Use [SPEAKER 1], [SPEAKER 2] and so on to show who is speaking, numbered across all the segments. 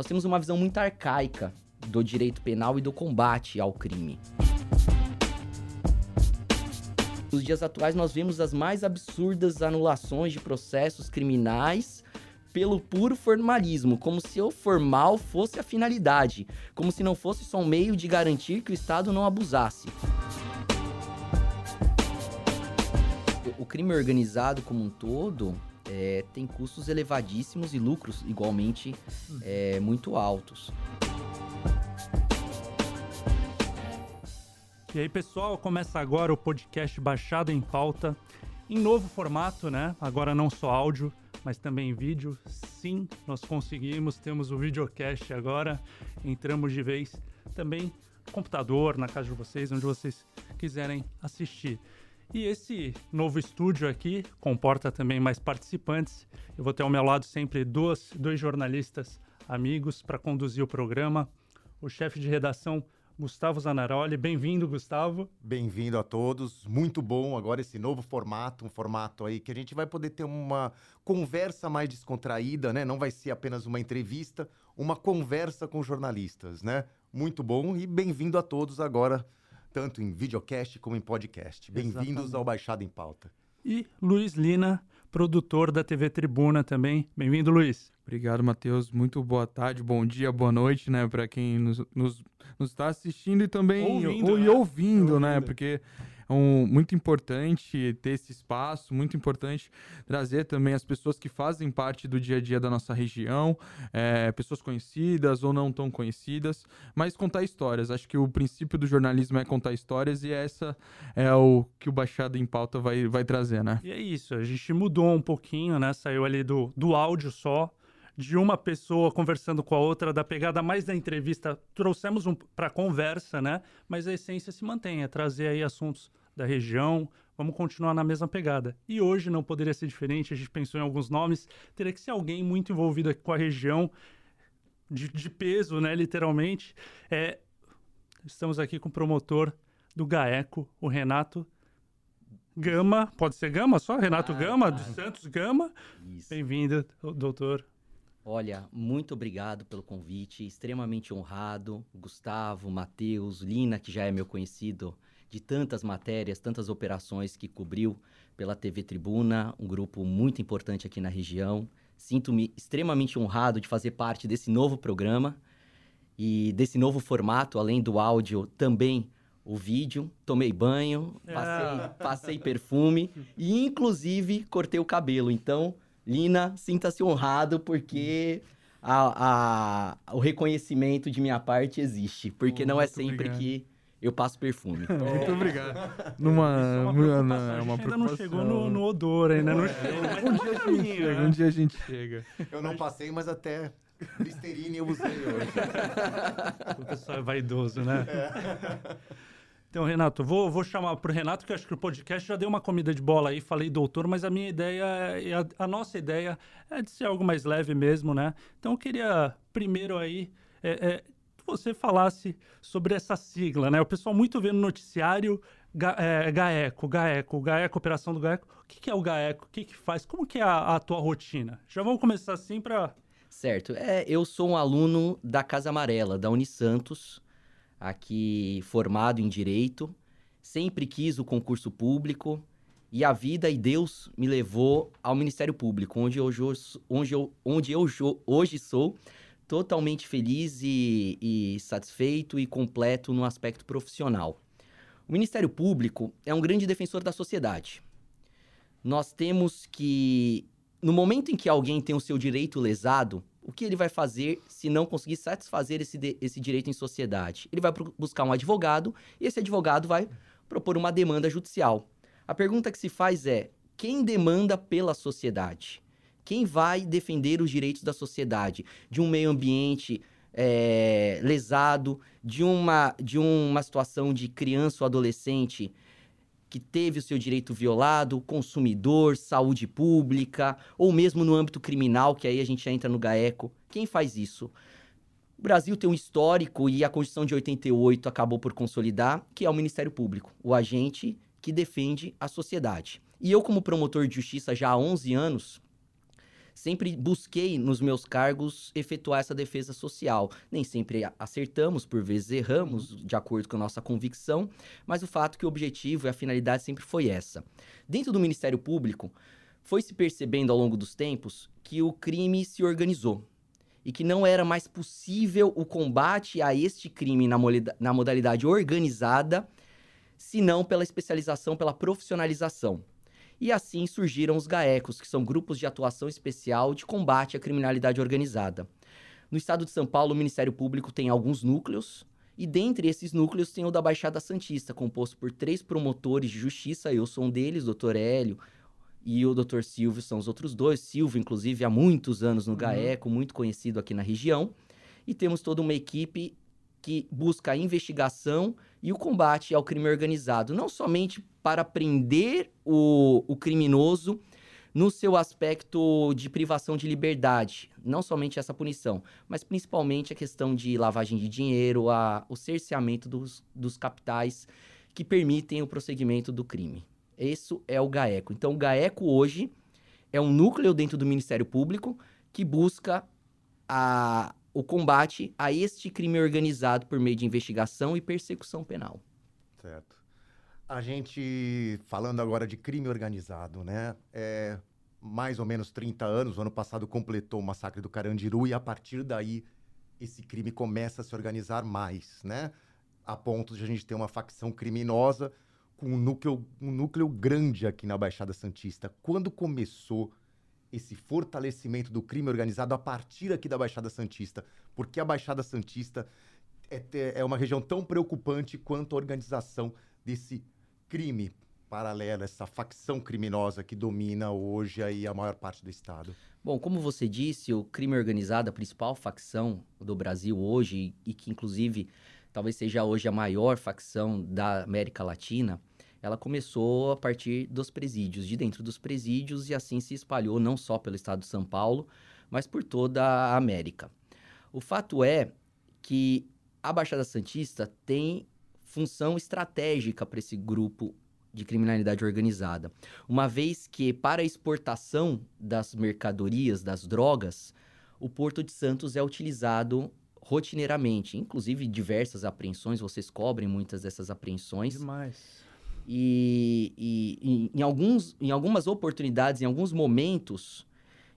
[SPEAKER 1] nós temos uma visão muito arcaica do direito penal e do combate ao crime. Nos dias atuais, nós vemos as mais absurdas anulações de processos criminais pelo puro formalismo, como se o formal fosse a finalidade, como se não fosse só um meio de garantir que o Estado não abusasse. O crime organizado como um todo é, tem custos elevadíssimos e lucros igualmente é, muito altos.
[SPEAKER 2] E aí, pessoal, começa agora o podcast Baixado em Pauta, em novo formato, né? Agora não só áudio, mas também vídeo. Sim, nós conseguimos, temos o videocast agora, entramos de vez também computador, na casa de vocês, onde vocês quiserem assistir. E esse novo estúdio aqui comporta também mais participantes. Eu vou ter ao meu lado sempre dois, dois jornalistas amigos para conduzir o programa. O chefe de redação Gustavo Zanaroli. Bem-vindo, Gustavo.
[SPEAKER 3] Bem-vindo a todos. Muito bom agora esse novo formato, um formato aí que a gente vai poder ter uma conversa mais descontraída, né? Não vai ser apenas uma entrevista, uma conversa com jornalistas, né? Muito bom e bem-vindo a todos agora, tanto em videocast como em podcast. Bem-vindos ao Baixada em Pauta.
[SPEAKER 2] E Luiz Lina, produtor da TV Tribuna também. Bem-vindo, Luiz.
[SPEAKER 4] Obrigado, Matheus. Muito boa tarde, bom dia, boa noite, né, para quem nos, nos, nos está assistindo e também
[SPEAKER 2] ouvindo,
[SPEAKER 4] ou,
[SPEAKER 2] né?
[SPEAKER 4] e ouvindo,
[SPEAKER 2] ouvindo,
[SPEAKER 4] né? Porque um, muito importante ter esse espaço, muito importante trazer também as pessoas que fazem parte do dia a dia da nossa região, é, pessoas conhecidas ou não tão conhecidas, mas contar histórias. Acho que o princípio do jornalismo é contar histórias e essa é o que o Baixada em Pauta vai, vai trazer, né?
[SPEAKER 2] E é isso, a gente mudou um pouquinho, né? Saiu ali do, do áudio só, de uma pessoa conversando com a outra, da pegada mais da entrevista, trouxemos um para conversa, né? Mas a essência se mantém, é trazer aí assuntos da região, vamos continuar na mesma pegada. E hoje não poderia ser diferente, a gente pensou em alguns nomes, teria que ser alguém muito envolvido aqui com a região, de, de peso, né, literalmente. É, estamos aqui com o promotor do GAECO, o Renato Gama, pode ser Gama só? Renato
[SPEAKER 1] Ah,
[SPEAKER 2] Gama, do Santos Gama. Bem-vindo, doutor.
[SPEAKER 1] Olha, muito obrigado pelo convite, extremamente honrado. Gustavo, Matheus, Lina, que já é meu conhecido de tantas matérias, tantas operações que cobriu pela TV Tribuna, um grupo muito importante aqui na região. Sinto-me extremamente honrado de fazer parte desse novo programa e desse novo formato, além do áudio, também o vídeo. Tomei banho, passei,
[SPEAKER 2] Ah.
[SPEAKER 1] passei perfume e, inclusive, cortei o cabelo. Então, Lina, sinta-se honrado porque a, a- o reconhecimento de minha parte existe. Porque não é sempre
[SPEAKER 4] obrigado.
[SPEAKER 1] que eu passo perfume.
[SPEAKER 4] Muito obrigado.
[SPEAKER 2] Isso é
[SPEAKER 4] Numa,
[SPEAKER 2] uma
[SPEAKER 4] é
[SPEAKER 2] a
[SPEAKER 4] uma
[SPEAKER 2] gente ainda não chegou no, no odor, ainda não chegou. mas
[SPEAKER 4] Um dia a gente chega,
[SPEAKER 2] né?
[SPEAKER 4] um dia a gente chega.
[SPEAKER 3] Eu não passei, mas até Listerine eu usei hoje.
[SPEAKER 2] O pessoal é vaidoso, né? Então, Renato, vou, vou chamar pro Renato, que eu acho que o podcast já deu uma comida de bola aí, falei doutor, mas a minha ideia, é- a, a nossa ideia é de ser algo mais leve mesmo, né? Então, eu queria primeiro aí é, é, você falasse sobre essa sigla, né? O pessoal muito vê no noticiário é, GAECO, GAECO, GAECO, operação do GAECO. O que, é o GAECO? O que, que faz? Como que é a, a tua rotina? Já vamos começar assim para...
[SPEAKER 1] Certo. É, eu sou um aluno da Casa Amarela, da Unisantos, aqui formado em Direito. Sempre quis o concurso público e a vida e Deus me levou ao Ministério Público, onde eu, onde eu, onde eu hoje sou totalmente feliz e, e satisfeito e completo no aspecto profissional. O Ministério Público é um grande defensor da sociedade. Nós temos que no momento em que alguém tem o seu direito lesado, o que ele vai fazer se não conseguir satisfazer esse, esse direito em sociedade? Ele vai buscar um advogado e esse advogado vai propor uma demanda judicial. A pergunta que se faz é: quem demanda pela sociedade? Quem vai defender os direitos da sociedade? De um meio ambiente é, lesado, de uma, de uma situação de criança ou adolescente que teve o seu direito violado, consumidor, saúde pública, ou mesmo no âmbito criminal, que aí a gente entra no GAECO. Quem faz isso? O Brasil tem um histórico e a Constituição de 88 acabou por consolidar, que é o Ministério Público, o agente que defende a sociedade. E eu, como promotor de justiça já há 11 anos, sempre busquei nos meus cargos efetuar essa defesa social. Nem sempre acertamos, por vezes erramos, de acordo com a nossa convicção, mas o fato que o objetivo e a finalidade sempre foi essa. Dentro do Ministério Público, foi se percebendo ao longo dos tempos que o crime se organizou e que não era mais possível o combate a este crime na, na modalidade organizada, senão pela especialização, pela profissionalização. E assim surgiram os GAECOS, que são grupos de atuação especial de combate à criminalidade organizada. No estado de São Paulo, o Ministério Público tem alguns núcleos, e dentre esses núcleos tem o da Baixada Santista, composto por três promotores de justiça, eu sou um deles, doutor Hélio, e o Dr. Silvio são os outros dois. Silvio, inclusive, há muitos anos no uhum. GAECO, muito conhecido aqui na região. E temos toda uma equipe que busca a investigação e o combate ao crime organizado, não somente para prender o, o criminoso no seu aspecto de privação de liberdade, não somente essa punição, mas principalmente a questão de lavagem de dinheiro, a, o cerceamento dos, dos capitais que permitem o prosseguimento do crime. Isso é o GAECO. Então, o GAECO hoje é um núcleo dentro do Ministério Público que busca a, o combate a este crime organizado por meio de investigação e persecução penal.
[SPEAKER 3] Certo. A gente, falando agora de crime organizado, né? É, mais ou menos 30 anos, o ano passado completou o massacre do Carandiru e a partir daí esse crime começa a se organizar mais, né? A ponto de a gente ter uma facção criminosa com um núcleo, um núcleo grande aqui na Baixada Santista. Quando começou esse fortalecimento do crime organizado a partir aqui da Baixada Santista? Porque a Baixada Santista é, é uma região tão preocupante quanto a organização desse crime paralelo, essa facção criminosa que domina hoje aí a maior parte do estado?
[SPEAKER 1] Bom, como você disse, o crime organizado, a principal facção do Brasil hoje, e que inclusive talvez seja hoje a maior facção da América Latina, ela começou a partir dos presídios, de dentro dos presídios, e assim se espalhou não só pelo estado de São Paulo, mas por toda a América. O fato é que a Baixada Santista tem função estratégica para esse grupo de criminalidade organizada, uma vez que para a exportação das mercadorias, das drogas, o Porto de Santos é utilizado rotineiramente, inclusive diversas apreensões, vocês cobrem muitas dessas apreensões.
[SPEAKER 2] Demais.
[SPEAKER 1] E, e, em, alguns, em algumas oportunidades, em alguns momentos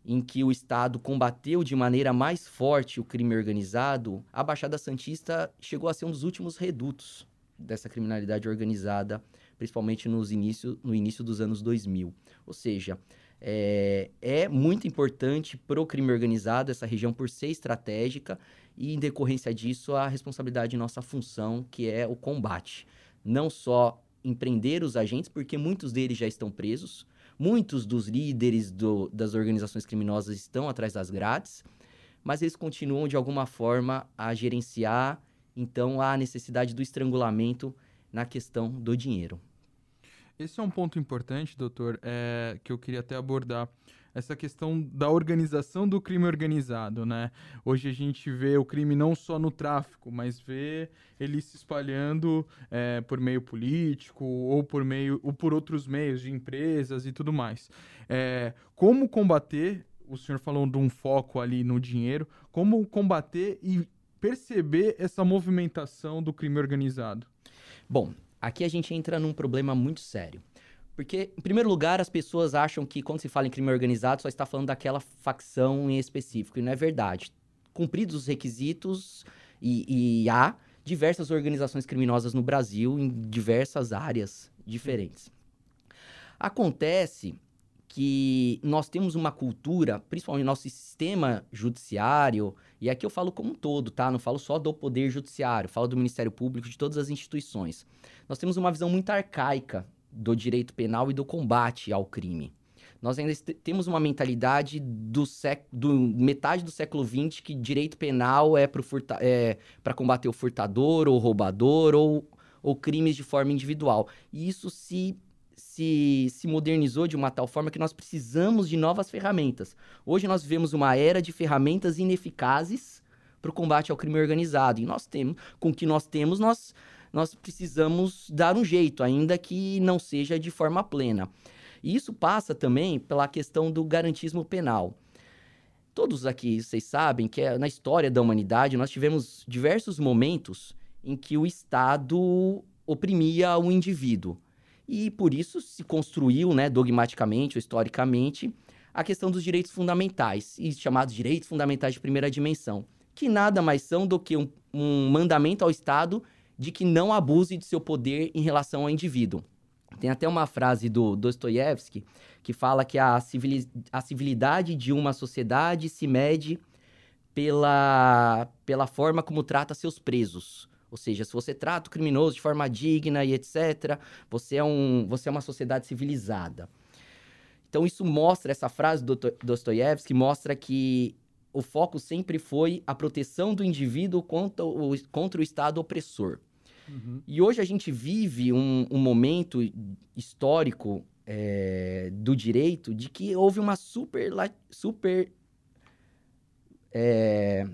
[SPEAKER 1] em que o Estado combateu de maneira mais forte o crime organizado, a Baixada Santista chegou a ser um dos últimos redutos dessa criminalidade organizada, principalmente nos início, no início dos anos 2000. Ou seja, é, é muito importante para o crime organizado essa região por ser estratégica e, em decorrência disso, a responsabilidade de nossa função, que é o combate. Não só empreender os agentes, porque muitos deles já estão presos, muitos dos líderes do, das organizações criminosas estão atrás das grades, mas eles continuam de alguma forma a gerenciar, então, a necessidade do estrangulamento na questão do dinheiro.
[SPEAKER 4] Esse é um ponto importante, doutor, é, que eu queria até abordar essa questão da organização do crime organizado, né? Hoje a gente vê o crime não só no tráfico, mas vê ele se espalhando é, por meio político ou por meio ou por outros meios de empresas e tudo mais. É, como combater? O senhor falou de um foco ali no dinheiro. Como combater e perceber essa movimentação do crime organizado?
[SPEAKER 1] Bom, aqui a gente entra num problema muito sério. Porque, em primeiro lugar, as pessoas acham que quando se fala em crime organizado, só está falando daquela facção em específico. E não é verdade. Cumpridos os requisitos, e, e há diversas organizações criminosas no Brasil em diversas áreas diferentes. Acontece que nós temos uma cultura, principalmente no nosso sistema judiciário, e aqui eu falo como um todo, tá? Não falo só do poder judiciário, falo do Ministério Público, de todas as instituições. Nós temos uma visão muito arcaica do direito penal e do combate ao crime. Nós ainda temos uma mentalidade do, do metade do século XX que direito penal é para é, combater o furtador ou roubador ou, ou crimes de forma individual. E isso se se, se modernizou de uma tal forma que nós precisamos de novas ferramentas. Hoje nós vivemos uma era de ferramentas ineficazes para o combate ao crime organizado. E nós temos, com o que nós temos, nós nós precisamos dar um jeito, ainda que não seja de forma plena. E isso passa também pela questão do garantismo penal. todos aqui, vocês sabem que é, na história da humanidade nós tivemos diversos momentos em que o Estado oprimia o indivíduo. E por isso se construiu, né, dogmaticamente ou historicamente, a questão dos direitos fundamentais, e chamados direitos fundamentais de primeira dimensão, que nada mais são do que um, um mandamento ao Estado de que não abuse de seu poder em relação ao indivíduo. Tem até uma frase do Dostoiévski que fala que a, civili a civilidade de uma sociedade se mede pela, pela forma como trata seus presos. Ou seja, se você trata o criminoso de forma digna e etc., você é, um, você é uma sociedade civilizada. Então, isso mostra, essa frase do Dostoiévski mostra que o foco sempre foi a proteção do indivíduo contra o, contra o Estado opressor. Uhum. E hoje a gente vive um, um momento histórico é, do direito de que houve uma super, super é,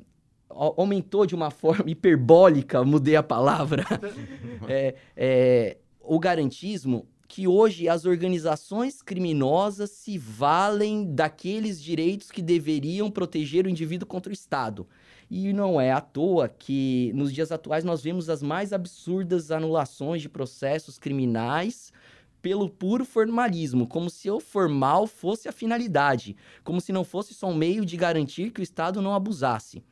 [SPEAKER 1] aumentou de uma forma hiperbólica, mudei a palavra, é, é, o garantismo, que hoje as organizações criminosas se valem daqueles direitos que deveriam proteger o indivíduo contra o Estado. E não é à toa que nos dias atuais nós vemos as mais absurdas anulações de processos criminais pelo puro formalismo, como se o formal fosse a finalidade, como se não fosse só um meio de garantir que o Estado não abusasse.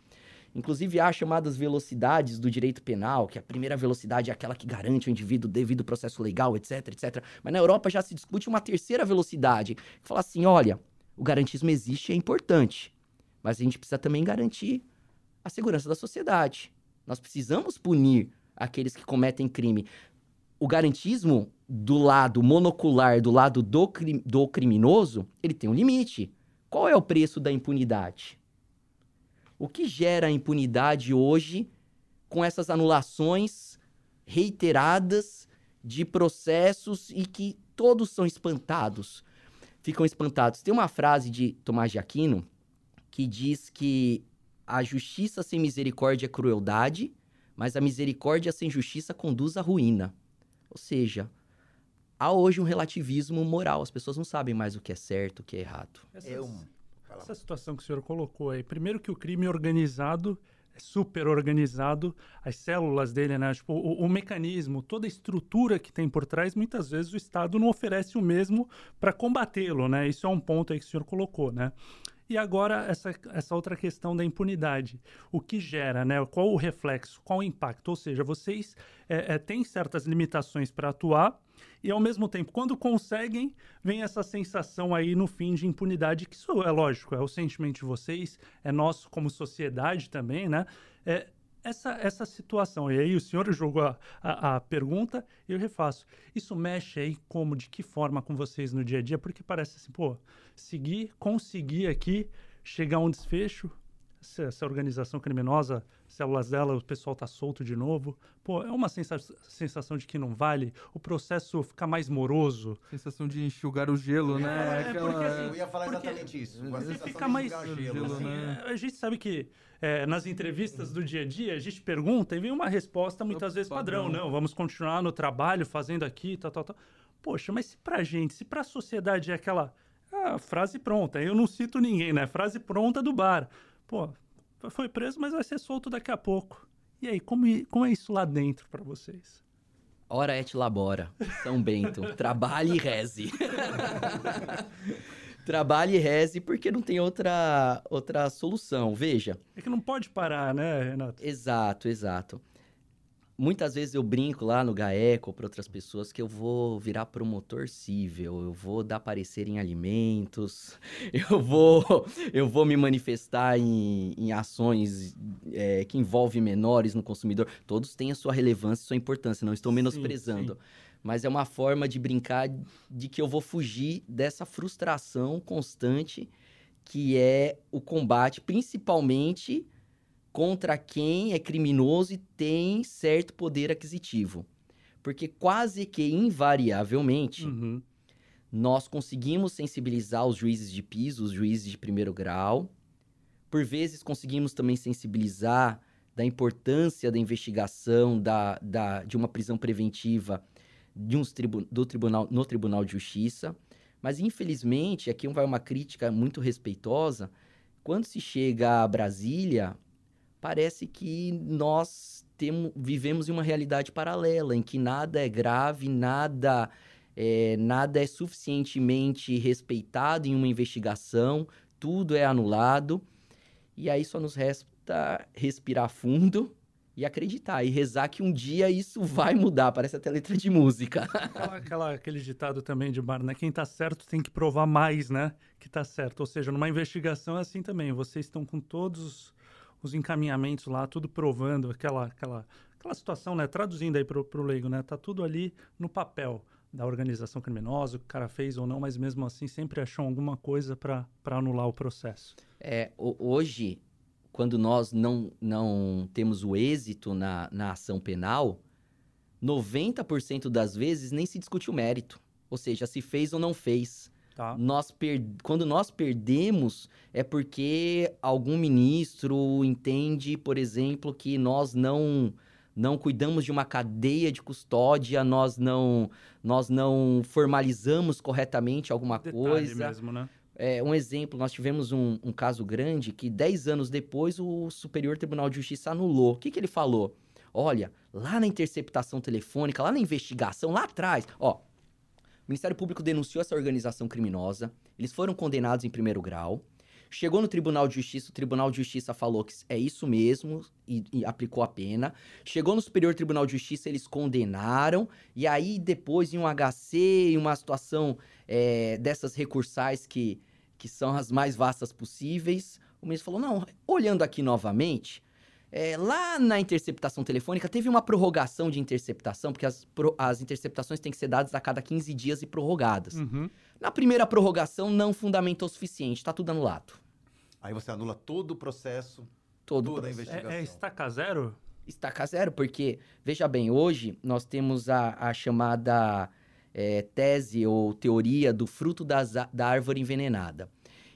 [SPEAKER 1] Inclusive, há chamadas velocidades do direito penal, que a primeira velocidade é aquela que garante o indivíduo devido ao processo legal, etc, etc. Mas na Europa já se discute uma terceira velocidade, que fala assim: olha, o garantismo existe e é importante, mas a gente precisa também garantir a segurança da sociedade. Nós precisamos punir aqueles que cometem crime. O garantismo do lado monocular, do lado do, cri do criminoso, ele tem um limite. Qual é o preço da impunidade? O que gera a impunidade hoje com essas anulações reiteradas de processos e que todos são espantados? Ficam espantados. Tem uma frase de Tomás de Aquino que diz que a justiça sem misericórdia é crueldade, mas a misericórdia sem justiça conduz à ruína. Ou seja, há hoje um relativismo moral. As pessoas não sabem mais o que é certo, o que é errado.
[SPEAKER 2] É um... essa situação que o senhor colocou aí, primeiro que o crime organizado é super organizado, as células dele, né? Tipo, o, o, mecanismo, toda a estrutura que tem por trás, muitas vezes o Estado não oferece o mesmo para combatê-lo, né? Isso é um ponto aí que o senhor colocou, né? E agora essa, essa outra questão da impunidade. O que gera, né? Qual o reflexo, qual o impacto? Ou seja, vocês é, é, têm certas limitações para atuar e, ao mesmo tempo, quando conseguem, vem essa sensação aí no fim de impunidade, que isso é lógico, é o sentimento de vocês, é nosso como sociedade também, né? É, essa, essa situação. E aí o senhor jogou a, a, a, pergunta eu refaço. Isso mexe aí como, de que forma com vocês no dia a dia? Porque parece assim, pô, seguir, conseguir aqui chegar a um desfecho, essa, essa organização criminosa, células dela, o pessoal tá solto de novo. Pô, é uma sensa sensação de que não vale, o processo fica mais moroso.
[SPEAKER 4] Sensação de enxugar o gelo, né?
[SPEAKER 3] É, Aquela... porque, assim, eu ia falar exatamente isso. Uma
[SPEAKER 2] fica mais
[SPEAKER 3] gelo,
[SPEAKER 2] assim, né? A gente sabe que é, nas entrevistas do dia a dia, a gente pergunta e vem uma resposta muitas vezes padrão. padrão. Não, vamos continuar no trabalho, fazendo aqui, tal, tal, tal. Poxa, mas se pra gente, se pra sociedade é aquela ah, frase pronta, eu não cito ninguém, né? Frase pronta do bar. Pô, foi preso, mas vai ser solto daqui a pouco. E aí, como, como é isso lá dentro para vocês?
[SPEAKER 1] Ora et labora, São Bento. Trabalhe e reze. Trabalhe e reze porque não tem outra, outra solução. Veja.
[SPEAKER 2] É que não pode parar, né, Renato?
[SPEAKER 1] Exato, exato. Muitas vezes eu brinco lá no GAECO para outras pessoas que eu vou virar promotor civil, eu vou dar parecer em alimentos, eu vou, eu vou me manifestar em, em ações é, que envolvem menores no consumidor. Todos têm a sua relevância e sua importância, não estou menosprezando. Sim, sim. Mas é uma forma de brincar de que eu vou fugir dessa frustração constante que é o combate, principalmente contra quem é criminoso e tem certo poder aquisitivo. Porque quase que invariavelmente uhum. nós conseguimos sensibilizar os juízes de piso, os juízes de primeiro grau. Por vezes conseguimos também sensibilizar da importância da investigação, da, da, de uma prisão preventiva de uns tribu do tribunal, no Tribunal de Justiça. Mas, infelizmente, aqui vai uma crítica muito respeitosa Quando se chega a Brasília, parece que nós temos, vivemos em uma realidade paralela, em que nada é grave, nada é, nada é suficientemente respeitado em uma investigação, tudo é anulado, e aí só nos resta respirar fundo e acreditar e rezar que um dia isso vai mudar. Parece até letra de música.
[SPEAKER 2] Aquela, aquela, aquele ditado também de bar, né? Quem tá certo tem que provar mais, né? Que tá certo. Ou seja, numa investigação é assim também. Vocês estão com todos os encaminhamentos lá, tudo provando aquela, aquela, aquela situação, né? Traduzindo aí pro, pro leigo, né? Tá tudo ali no papel da organização criminosa, o que o cara fez ou não, mas mesmo assim sempre acham alguma coisa para anular o processo.
[SPEAKER 1] É, hoje quando nós não, não temos o êxito na, na ação penal, 90% das vezes nem se discute o mérito. Ou seja, se fez ou não fez. Tá. Nós per... Quando nós perdemos, é porque algum ministro entende, por exemplo, que nós não não cuidamos de uma cadeia de custódia, nós não nós não formalizamos corretamente alguma Detalhe coisa.
[SPEAKER 2] Mesmo, né?
[SPEAKER 1] É, um exemplo, nós tivemos um, um, caso grande que 10 anos depois o Superior Tribunal de Justiça anulou. O que, que ele falou? Olha, lá na interceptação telefônica, lá na investigação, lá atrás, ó, o Ministério Público denunciou essa organização criminosa, eles foram condenados em primeiro grau, chegou no Tribunal de Justiça, o Tribunal de Justiça falou que é isso mesmo e, e aplicou a pena, chegou no Superior Tribunal de Justiça, eles condenaram, e aí depois em um HC, em uma situação é, dessas recursais que que são as mais vastas possíveis. O ministro falou: não, olhando aqui novamente, é, lá na interceptação telefônica teve uma prorrogação de interceptação, porque as, as interceptações têm que ser dadas a cada 15 dias e prorrogadas.
[SPEAKER 2] Uhum.
[SPEAKER 1] Na primeira prorrogação, não fundamentou o suficiente, está tudo anulado.
[SPEAKER 3] Aí você anula todo o processo,
[SPEAKER 1] todo
[SPEAKER 3] toda
[SPEAKER 1] processo.
[SPEAKER 3] a investigação.
[SPEAKER 2] É, é estaca zero?
[SPEAKER 1] Estaca zero, porque, veja bem, hoje nós temos a, a chamada é, tese ou teoria do fruto das, da árvore envenenada.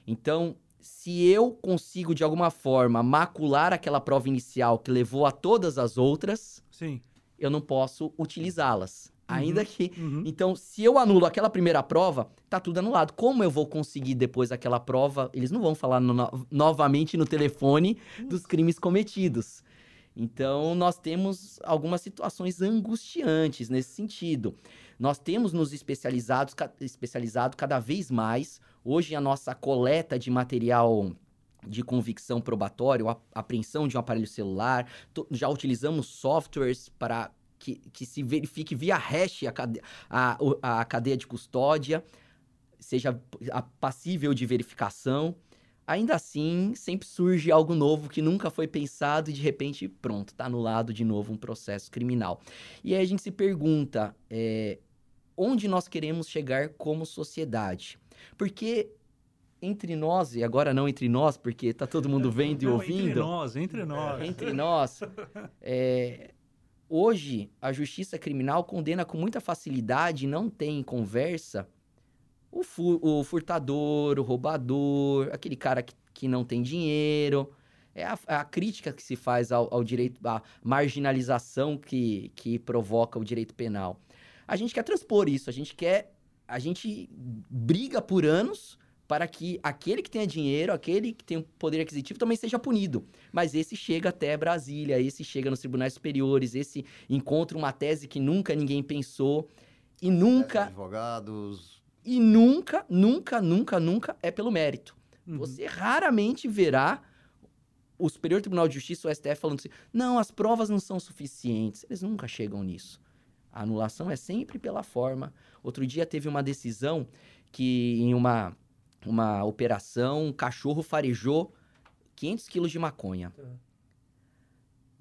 [SPEAKER 1] Então, se eu consigo de alguma forma macular aquela prova inicial que levou a todas as outras,
[SPEAKER 2] Sim.
[SPEAKER 1] eu não posso utilizá-las. Uhum, Ainda que.
[SPEAKER 2] Uhum.
[SPEAKER 1] Então, se eu anulo aquela primeira prova, tá tudo anulado. Como eu vou conseguir depois aquela prova? Eles não vão falar no, novamente no telefone dos crimes cometidos. Então, nós temos algumas situações angustiantes nesse sentido. Nós temos nos especializados, especializado cada vez mais. Hoje, a nossa coleta de material de convicção probatório, a apreensão de um aparelho celular, já utilizamos softwares para que, que se verifique via hash a, cade a, a cadeia de custódia, seja passível de verificação. Ainda assim, sempre surge algo novo que nunca foi pensado e de repente, pronto, está anulado de novo um processo criminal. E aí a gente se pergunta é, onde nós queremos chegar como sociedade. Porque entre nós, e agora não entre nós, porque está todo mundo vendo não, e ouvindo. Entre
[SPEAKER 2] nós, entre nós.
[SPEAKER 1] Entre nós. É, hoje, a justiça criminal condena com muita facilidade, não tem conversa o, fu o furtador, o roubador, aquele cara que, que não tem dinheiro. É a, a crítica que se faz ao, ao, direito, a marginalização que, que provoca o direito penal. A gente quer transpor isso, a gente quer. A gente briga por anos para que aquele que tenha dinheiro, aquele que tem um poder aquisitivo também seja punido. Mas esse chega até Brasília, esse chega nos tribunais superiores, esse encontra uma tese que nunca ninguém pensou e nunca.
[SPEAKER 3] Advogados,
[SPEAKER 1] e nunca, nunca, nunca, nunca é pelo mérito.
[SPEAKER 2] Uhum.
[SPEAKER 1] Você raramente verá o Superior Tribunal de Justiça, o STF, falando assim: não, as provas não são suficientes. Eles nunca chegam nisso. A anulação é sempre pela forma. Outro dia teve uma decisão que, em uma, uma operação, um cachorro farejou 500 quilos de maconha. Tá.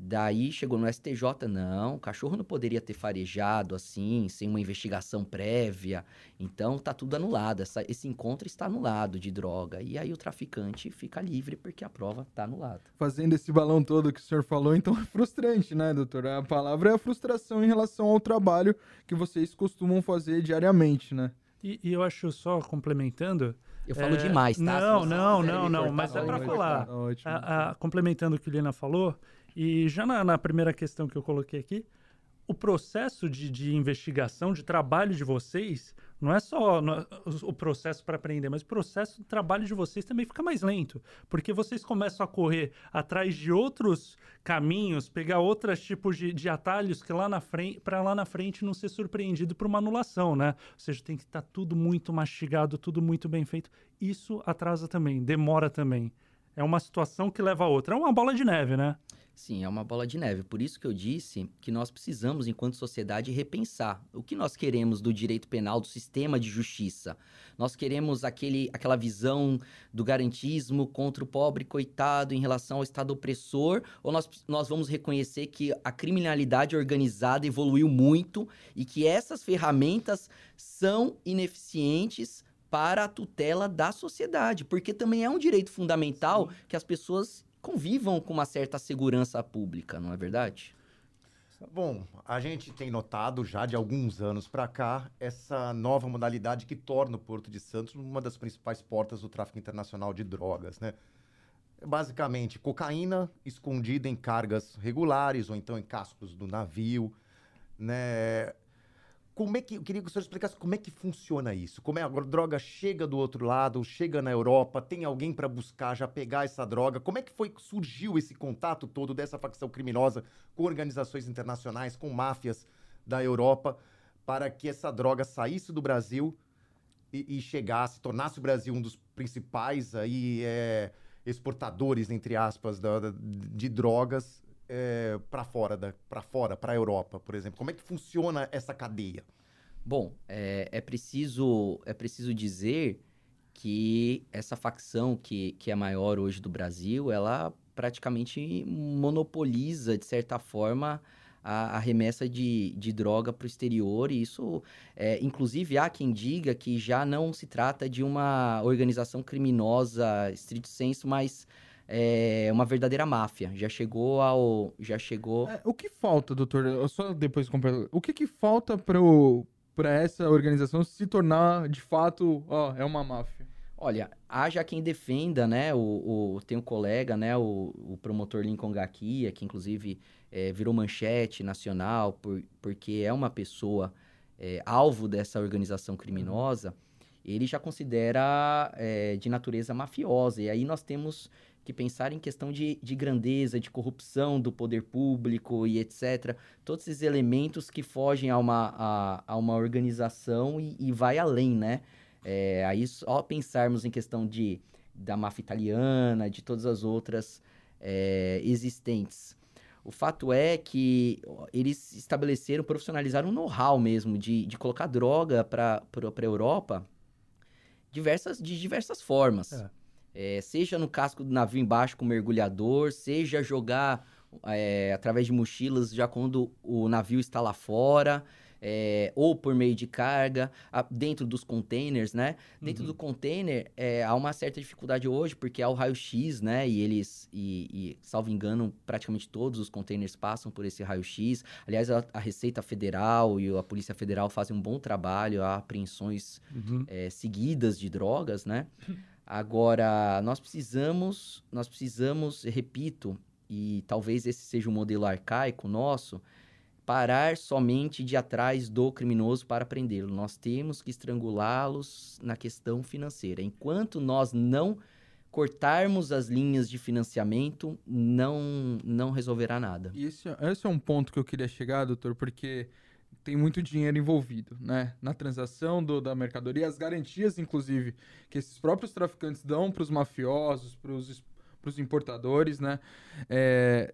[SPEAKER 1] Daí chegou no STJ, não, o cachorro não poderia ter farejado assim, sem uma investigação prévia. Então tá tudo anulado. Essa, esse encontro está anulado de droga. E aí o traficante fica livre porque a prova está anulada.
[SPEAKER 4] Fazendo esse balão todo que o senhor falou, então é frustrante, né, doutor? A palavra é a frustração em relação ao trabalho que vocês costumam fazer diariamente, né?
[SPEAKER 2] E, e eu acho só complementando.
[SPEAKER 1] Eu falo é... demais, tá?
[SPEAKER 2] Não, não, não, não, mas é para falar. A, a, complementando o que o Lina falou. E já na, na primeira questão que eu coloquei aqui, o processo de, de investigação, de trabalho de vocês, não é só o processo para aprender, mas o processo de trabalho de vocês também fica mais lento, porque vocês começam a correr atrás de outros caminhos, pegar outros tipos de, de atalhos que lá na frente, para lá na frente não ser surpreendido por uma anulação, né? Ou seja, tem que estar tá tudo muito mastigado, tudo muito bem feito. Isso atrasa também, demora também. É uma situação que leva a outra. É uma bola de neve, né?
[SPEAKER 1] Sim, é uma bola de neve. Por isso que eu disse que nós precisamos, enquanto sociedade, repensar o que nós queremos do direito penal, do sistema de justiça. Nós queremos aquele, aquela visão do garantismo contra o pobre coitado em relação ao Estado opressor, ou nós, nós vamos reconhecer que a criminalidade organizada evoluiu muito e que essas ferramentas são ineficientes para a tutela da sociedade, porque também é um direito fundamental Sim. que as pessoas convivam com uma certa segurança pública, não é verdade?
[SPEAKER 3] Bom, a gente tem notado já de alguns anos para cá essa nova modalidade que torna o Porto de Santos uma das principais portas do tráfico internacional de drogas, né? Basicamente, cocaína escondida em cargas regulares ou então em cascos do navio, né? Como é que eu queria que o senhor explicasse como é que funciona isso? Como é a droga chega do outro lado, chega na Europa, tem alguém para buscar já pegar essa droga? Como é que foi surgiu esse contato todo dessa facção criminosa com organizações internacionais, com máfias da Europa, para que essa droga saísse do Brasil e, e chegasse, tornasse o Brasil um dos principais aí é, exportadores entre aspas da, de drogas é, para fora, para fora, para a Europa, por exemplo? Como é que funciona essa cadeia?
[SPEAKER 1] Bom, é, é, preciso, é preciso dizer que essa facção que, que é maior hoje do Brasil, ela praticamente monopoliza, de certa forma, a, a remessa de, de droga para o exterior. E isso, é, inclusive, há quem diga que já não se trata de uma organização criminosa, estrito senso, mas é uma verdadeira máfia. Já chegou ao. Já chegou. É,
[SPEAKER 4] o que falta, doutor? Eu só depois O que, que falta para essa organização se tornar de fato, ó, é uma máfia?
[SPEAKER 1] Olha, haja quem defenda, né? O, o, tem um colega, né? O, o promotor Lincoln Gakia, que inclusive é, virou manchete nacional por, porque é uma pessoa é, alvo dessa organização criminosa. Ele já considera é, de natureza mafiosa. E aí nós temos que pensar em questão de, de grandeza, de corrupção do poder público e etc. Todos esses elementos que fogem a uma, a, a uma organização e, e, vai além, né? É, aí só pensarmos em questão de, da máfia italiana, de todas as outras é, existentes. O fato é que eles estabeleceram, profissionalizaram um know-how mesmo de, de colocar droga para a Europa diversas, de diversas formas. É. É, seja no casco do navio embaixo com mergulhador, seja jogar é, através de mochilas já quando o navio está lá fora, é, ou por meio de carga, a, dentro dos containers, né? Uhum. Dentro do container, é, há uma certa dificuldade hoje, porque há o raio-x, né? E eles, e, e, salvo engano, praticamente todos os containers passam por esse raio-x. Aliás, a, a, Receita Federal e a Polícia Federal fazem um bom trabalho, há apreensões uhum. é, seguidas de drogas, né? Agora, nós precisamos, nós precisamos, repito, e talvez esse seja um modelo arcaico nosso, parar somente de atrás do criminoso para prendê-lo. Nós temos que estrangulá-los na questão financeira. Enquanto nós não cortarmos as linhas de financiamento, não, não resolverá nada.
[SPEAKER 4] Esse, esse é um ponto que eu queria chegar, doutor, porque tem muito dinheiro envolvido, né? Na transação do, da mercadoria, as garantias, inclusive, que esses próprios traficantes dão para os mafiosos, para os importadores, né? É...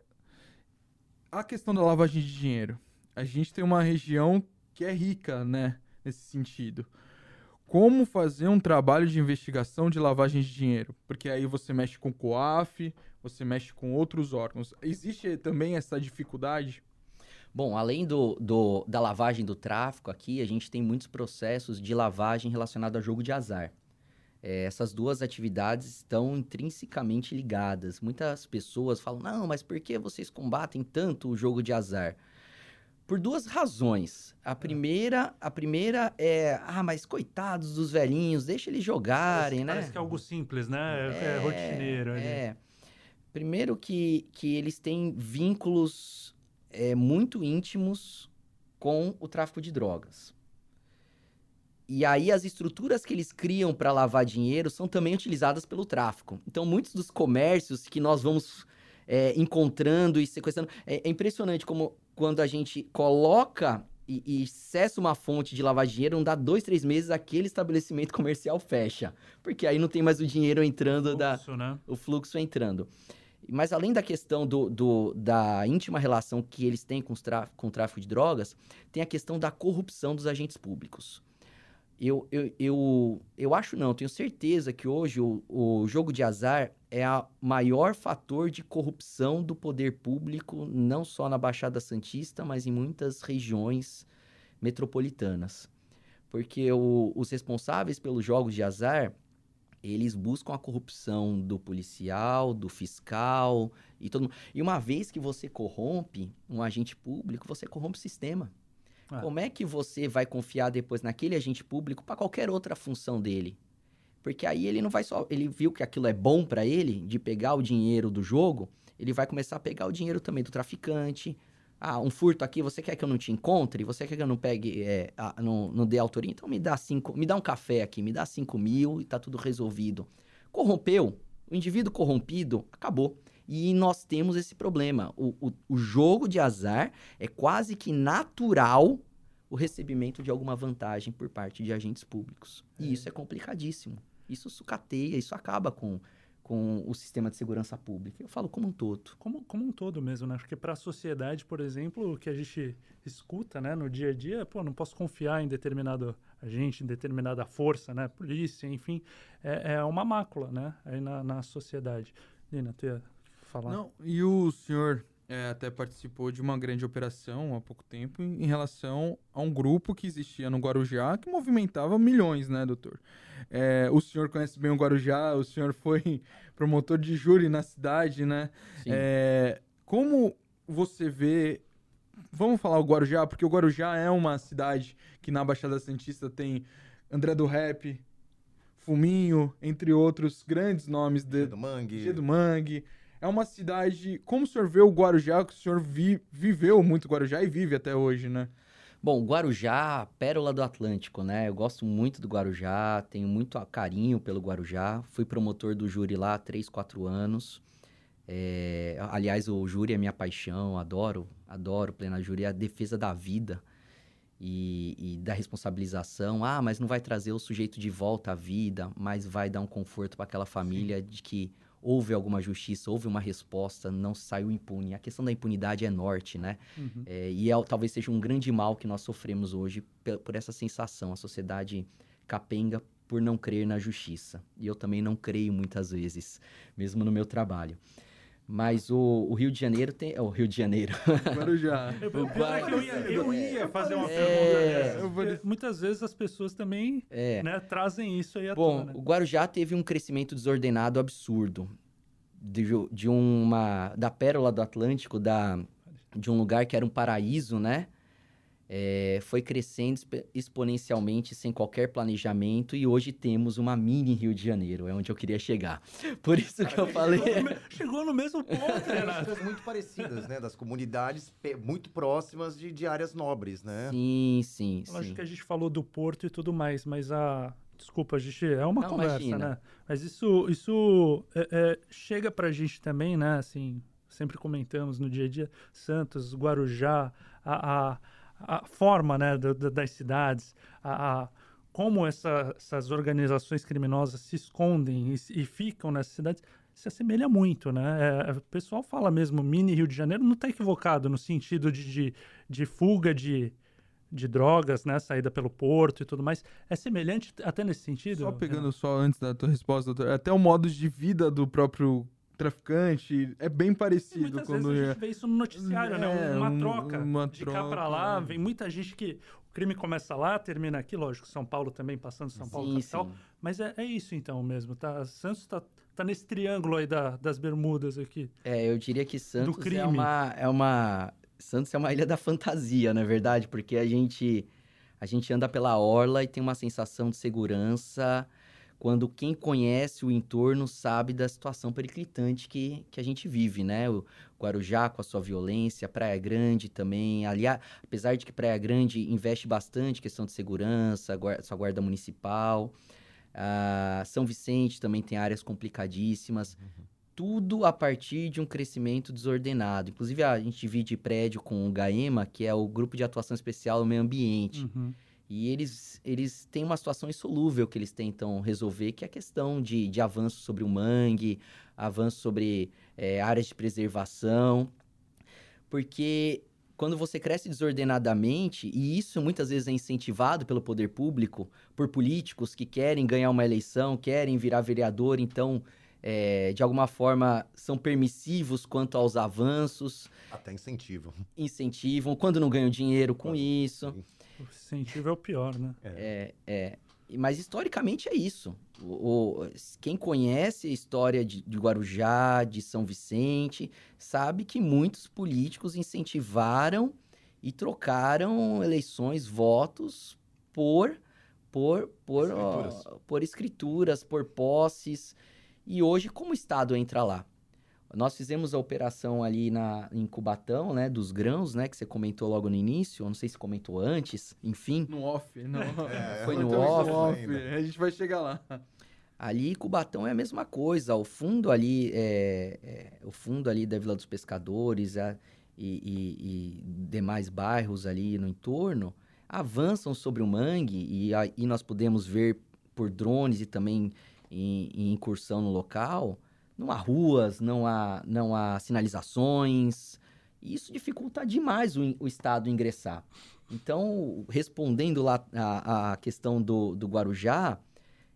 [SPEAKER 4] A questão da lavagem de dinheiro. A gente tem uma região que é rica, né? Nesse sentido. Como fazer um trabalho de investigação de lavagem de dinheiro? Porque aí você mexe com o COAF, você mexe com outros órgãos. Existe também essa dificuldade?
[SPEAKER 1] Bom, além do, do, da lavagem do tráfico aqui, a gente tem muitos processos de lavagem relacionados a jogo de azar. É, essas duas atividades estão intrinsecamente ligadas. Muitas pessoas falam: não, mas por que vocês combatem tanto o jogo de azar? Por duas razões. A é. primeira, a primeira é, ah, mas coitados dos velhinhos, deixa eles jogarem,
[SPEAKER 2] parece,
[SPEAKER 1] né?
[SPEAKER 2] Parece que é algo simples, né? É, é rotineiro.
[SPEAKER 1] É. Primeiro que, que eles têm vínculos é, muito íntimos com o tráfico de drogas. E aí as estruturas que eles criam para lavar dinheiro são também utilizadas pelo tráfico. Então muitos dos comércios que nós vamos é, encontrando e sequestrando é, é, impressionante como quando a gente coloca e, e cessa uma fonte de lavar dinheiro, não dá dois, três meses aquele estabelecimento comercial fecha, porque aí não tem mais o dinheiro entrando
[SPEAKER 2] o fluxo,
[SPEAKER 1] da
[SPEAKER 2] né?
[SPEAKER 1] o fluxo entrando. Mas além da questão do, do, da íntima relação que eles têm com, com o tráfico de drogas, tem a questão da corrupção dos agentes públicos. Eu, eu, eu, eu acho não, tenho certeza que hoje o, o jogo de azar é o maior fator de corrupção do poder público, não só na Baixada Santista, mas em muitas regiões metropolitanas. Porque o, os responsáveis pelos jogos de azar, eles buscam a corrupção do policial, do fiscal e todo mundo. E uma vez que você corrompe um agente público, você corrompe o sistema. É. Como é que você vai confiar depois naquele agente público para qualquer outra função dele? Porque aí ele não vai só. Ele viu que aquilo é bom para ele, de pegar o dinheiro do jogo, ele vai começar a pegar o dinheiro também do traficante. Ah, um furto aqui, você quer que eu não te encontre? Você quer que eu não pegue, é, a, não, não dê autoria? Então me dá cinco, me dá um café aqui, me dá cinco mil e tá tudo resolvido. Corrompeu, o indivíduo corrompido, acabou. E nós temos esse problema. O, o, o jogo de azar é quase que natural o recebimento de alguma vantagem por parte de agentes públicos. É. E isso é complicadíssimo. Isso sucateia, isso acaba com, com o sistema de segurança pública. Eu falo como um todo.
[SPEAKER 2] Como, como um todo mesmo, né? Porque para a sociedade, por exemplo, o que a gente escuta né, no dia a dia, pô, não posso confiar em determinado agente, em determinada força, né? Polícia, enfim, é, é uma mácula, né? Aí na, na sociedade. Lina, tu ia falar.
[SPEAKER 4] Não, e o senhor é, até participou de uma grande operação há pouco tempo em, em, relação a um grupo que existia no Guarujá que movimentava milhões, né, doutor? É, o senhor conhece bem o Guarujá, o senhor foi promotor de júri na cidade, né? É, como você vê. Vamos falar o Guarujá, porque o Guarujá é uma cidade que na Baixada Santista tem André do Rap, Fuminho, entre outros grandes nomes de.
[SPEAKER 3] do Mangue.
[SPEAKER 4] G do Mangue. É uma cidade. Como o senhor vê o Guarujá, que o senhor vi, viveu muito Guarujá e vive até hoje, né?
[SPEAKER 1] Bom, Guarujá, pérola do Atlântico, né? Eu gosto muito do Guarujá, tenho muito carinho pelo Guarujá. Fui promotor do júri lá há 3, 4 anos. É, aliás, o júri é minha paixão, adoro, adoro plena júri, é a defesa da vida e, e, da responsabilização. Ah, mas não vai trazer o sujeito de volta à vida, mas vai dar um conforto para aquela família Sim. de que houve alguma justiça, houve uma resposta, não saiu impune. A questão da impunidade é norte, né? Uhum. É, e é, talvez seja um grande mal que nós sofremos hoje por essa sensação. A sociedade capenga por não crer na justiça. E eu também não creio muitas vezes, mesmo no meu trabalho. Mas o, o, Rio de Janeiro tem. É, o Rio de Janeiro.
[SPEAKER 2] Guarujá. eu, eu, ia, eu ia fazer uma é, pergunta dessa. Muitas vezes as pessoas também é. né, trazem isso aí à
[SPEAKER 1] Bom,
[SPEAKER 2] tona.
[SPEAKER 1] o Guarujá teve um crescimento desordenado absurdo. De, de uma. Da pérola do Atlântico, da, de um lugar que era um paraíso, né? É, foi crescendo exponencialmente sem qualquer planejamento e hoje temos uma mini Rio de Janeiro, é onde eu queria chegar. Por isso que eu falei.
[SPEAKER 2] Chegou no mesmo ponto, Renato.
[SPEAKER 3] muito parecidas, né? Das comunidades muito próximas de, de áreas nobres, né?
[SPEAKER 1] Sim, sim.
[SPEAKER 2] Eu acho que a gente falou do porto e tudo mais, mas a. Desculpa, a gente é uma Não, conversa, imagina. né? Mas isso, isso é, é, chega pra gente também, né? Assim, sempre comentamos no dia a dia, Santos, Guarujá, a, a a forma né, do, do, das cidades, a, a como essa, essas organizações criminosas se escondem e, e, ficam nessas cidades se assemelha muito, né? É, o pessoal fala mesmo mini Rio de Janeiro, não está equivocado no sentido de, de, de, fuga de, de drogas, né? Saída pelo porto e tudo mais. É semelhante até nesse sentido?
[SPEAKER 4] Só pegando só antes da tua resposta, doutor, até o modo de vida do próprio traficante, é bem parecido.
[SPEAKER 2] muitas quando vezes a gente vê isso no noticiário, é, né? Uma troca uma de troca, cá para lá. É. Vem muita gente que o crime começa lá, termina aqui, lógico, São Paulo também, passando São Paulo sim, capital. Sim. Mas é, é isso então mesmo, tá? Santos tá, tá nesse triângulo aí da, das Bermudas aqui.
[SPEAKER 1] É, eu diria que Santos é uma, é uma... Santos é uma ilha da fantasia, na é verdade, porque a gente, a gente anda pela orla e tem uma sensação de segurança quando quem conhece o entorno sabe da situação periclitante que, que a gente vive, né? O Guarujá com a sua violência, Praia Grande também. Aliás, apesar de que Praia Grande investe bastante questão de segurança, guarda, sua guarda municipal. São Vicente também tem áreas complicadíssimas. Uhum. Tudo a partir de um crescimento desordenado. Inclusive, a gente divide prédio com o GAEMA, que é o Grupo de Atuação Especial no Meio Ambiente. Uhum. E eles, eles têm uma situação insolúvel que eles tentam resolver, que é a questão de, de avanço sobre o mangue, avanço sobre é, áreas de preservação. Porque quando você cresce desordenadamente, e isso muitas vezes é incentivado pelo poder público, por políticos que querem ganhar uma eleição, querem virar vereador, então, é, de alguma forma, são permissivos quanto aos avanços.
[SPEAKER 3] Até incentivam.
[SPEAKER 1] Incentivam, quando não ganham dinheiro com isso. Sim.
[SPEAKER 2] O incentivo é o pior, né?
[SPEAKER 1] É, é. Mas historicamente é isso. O, o, quem conhece a história de, de, Guarujá, de São Vicente, sabe que muitos políticos incentivaram e trocaram eleições, votos por por por escrituras, ó, por, escrituras por posses. E hoje, como o Estado entra lá? Nós fizemos a operação ali na, em Cubatão, né? Dos grãos, né? Que você comentou logo no início. Eu não sei se comentou antes, enfim.
[SPEAKER 4] No off, não.
[SPEAKER 1] É, Foi no off. no off.
[SPEAKER 4] A gente vai chegar lá.
[SPEAKER 1] Ali, Cubatão é a mesma coisa. O fundo ali, é, é, o fundo ali da Vila dos Pescadores a, e, e, e, demais bairros ali no entorno avançam sobre o mangue e aí nós podemos ver por drones e também em, em incursão no local não há ruas, não há, não há sinalizações. E isso dificulta demais o, o Estado ingressar. Então, respondendo lá a, a questão do, do Guarujá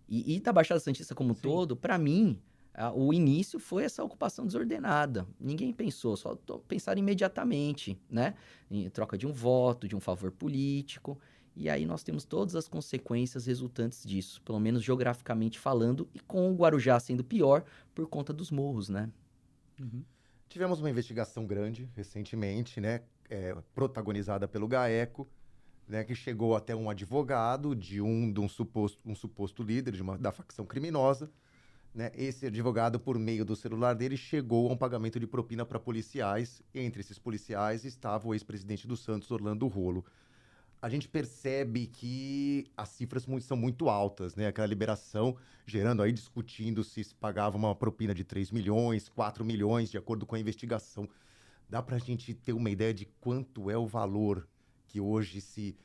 [SPEAKER 1] e, e da Baixada Santista como um todo, para mim, a, o início foi essa ocupação desordenada. Ninguém pensou, só pensaram imediatamente, né? Em troca de um voto, de um favor político. E aí nós temos todas as consequências resultantes disso, pelo menos geograficamente falando, e com o Guarujá sendo pior por conta dos morros, né?
[SPEAKER 3] Uhum. Tivemos uma investigação grande recentemente, né? É, protagonizada pelo GAECO, né, que chegou até um advogado de um, de um, suposto, um suposto líder de uma, da facção criminosa. Né? Esse advogado, por meio do celular dele, chegou a um pagamento de propina para policiais. Entre esses policiais estava o ex-presidente do Santos, Orlando Rolo a gente percebe que as cifras são muito altas, né? Aquela liberação gerando aí, discutindo se se pagava uma propina de 3 milhões, 4 milhões, de acordo com a investigação. Dá para a gente ter uma ideia de quanto é o valor que hoje se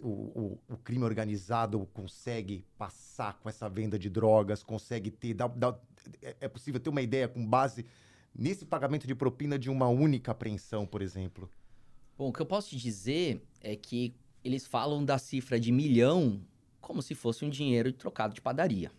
[SPEAKER 3] o, o, o, crime organizado consegue passar com essa venda de drogas, consegue ter. Dá, dá, é, é possível ter uma ideia com base nesse pagamento de propina de uma única apreensão, por exemplo?
[SPEAKER 1] Bom, o que eu posso te dizer é que eles falam da cifra de milhão como se fosse um dinheiro trocado de padaria.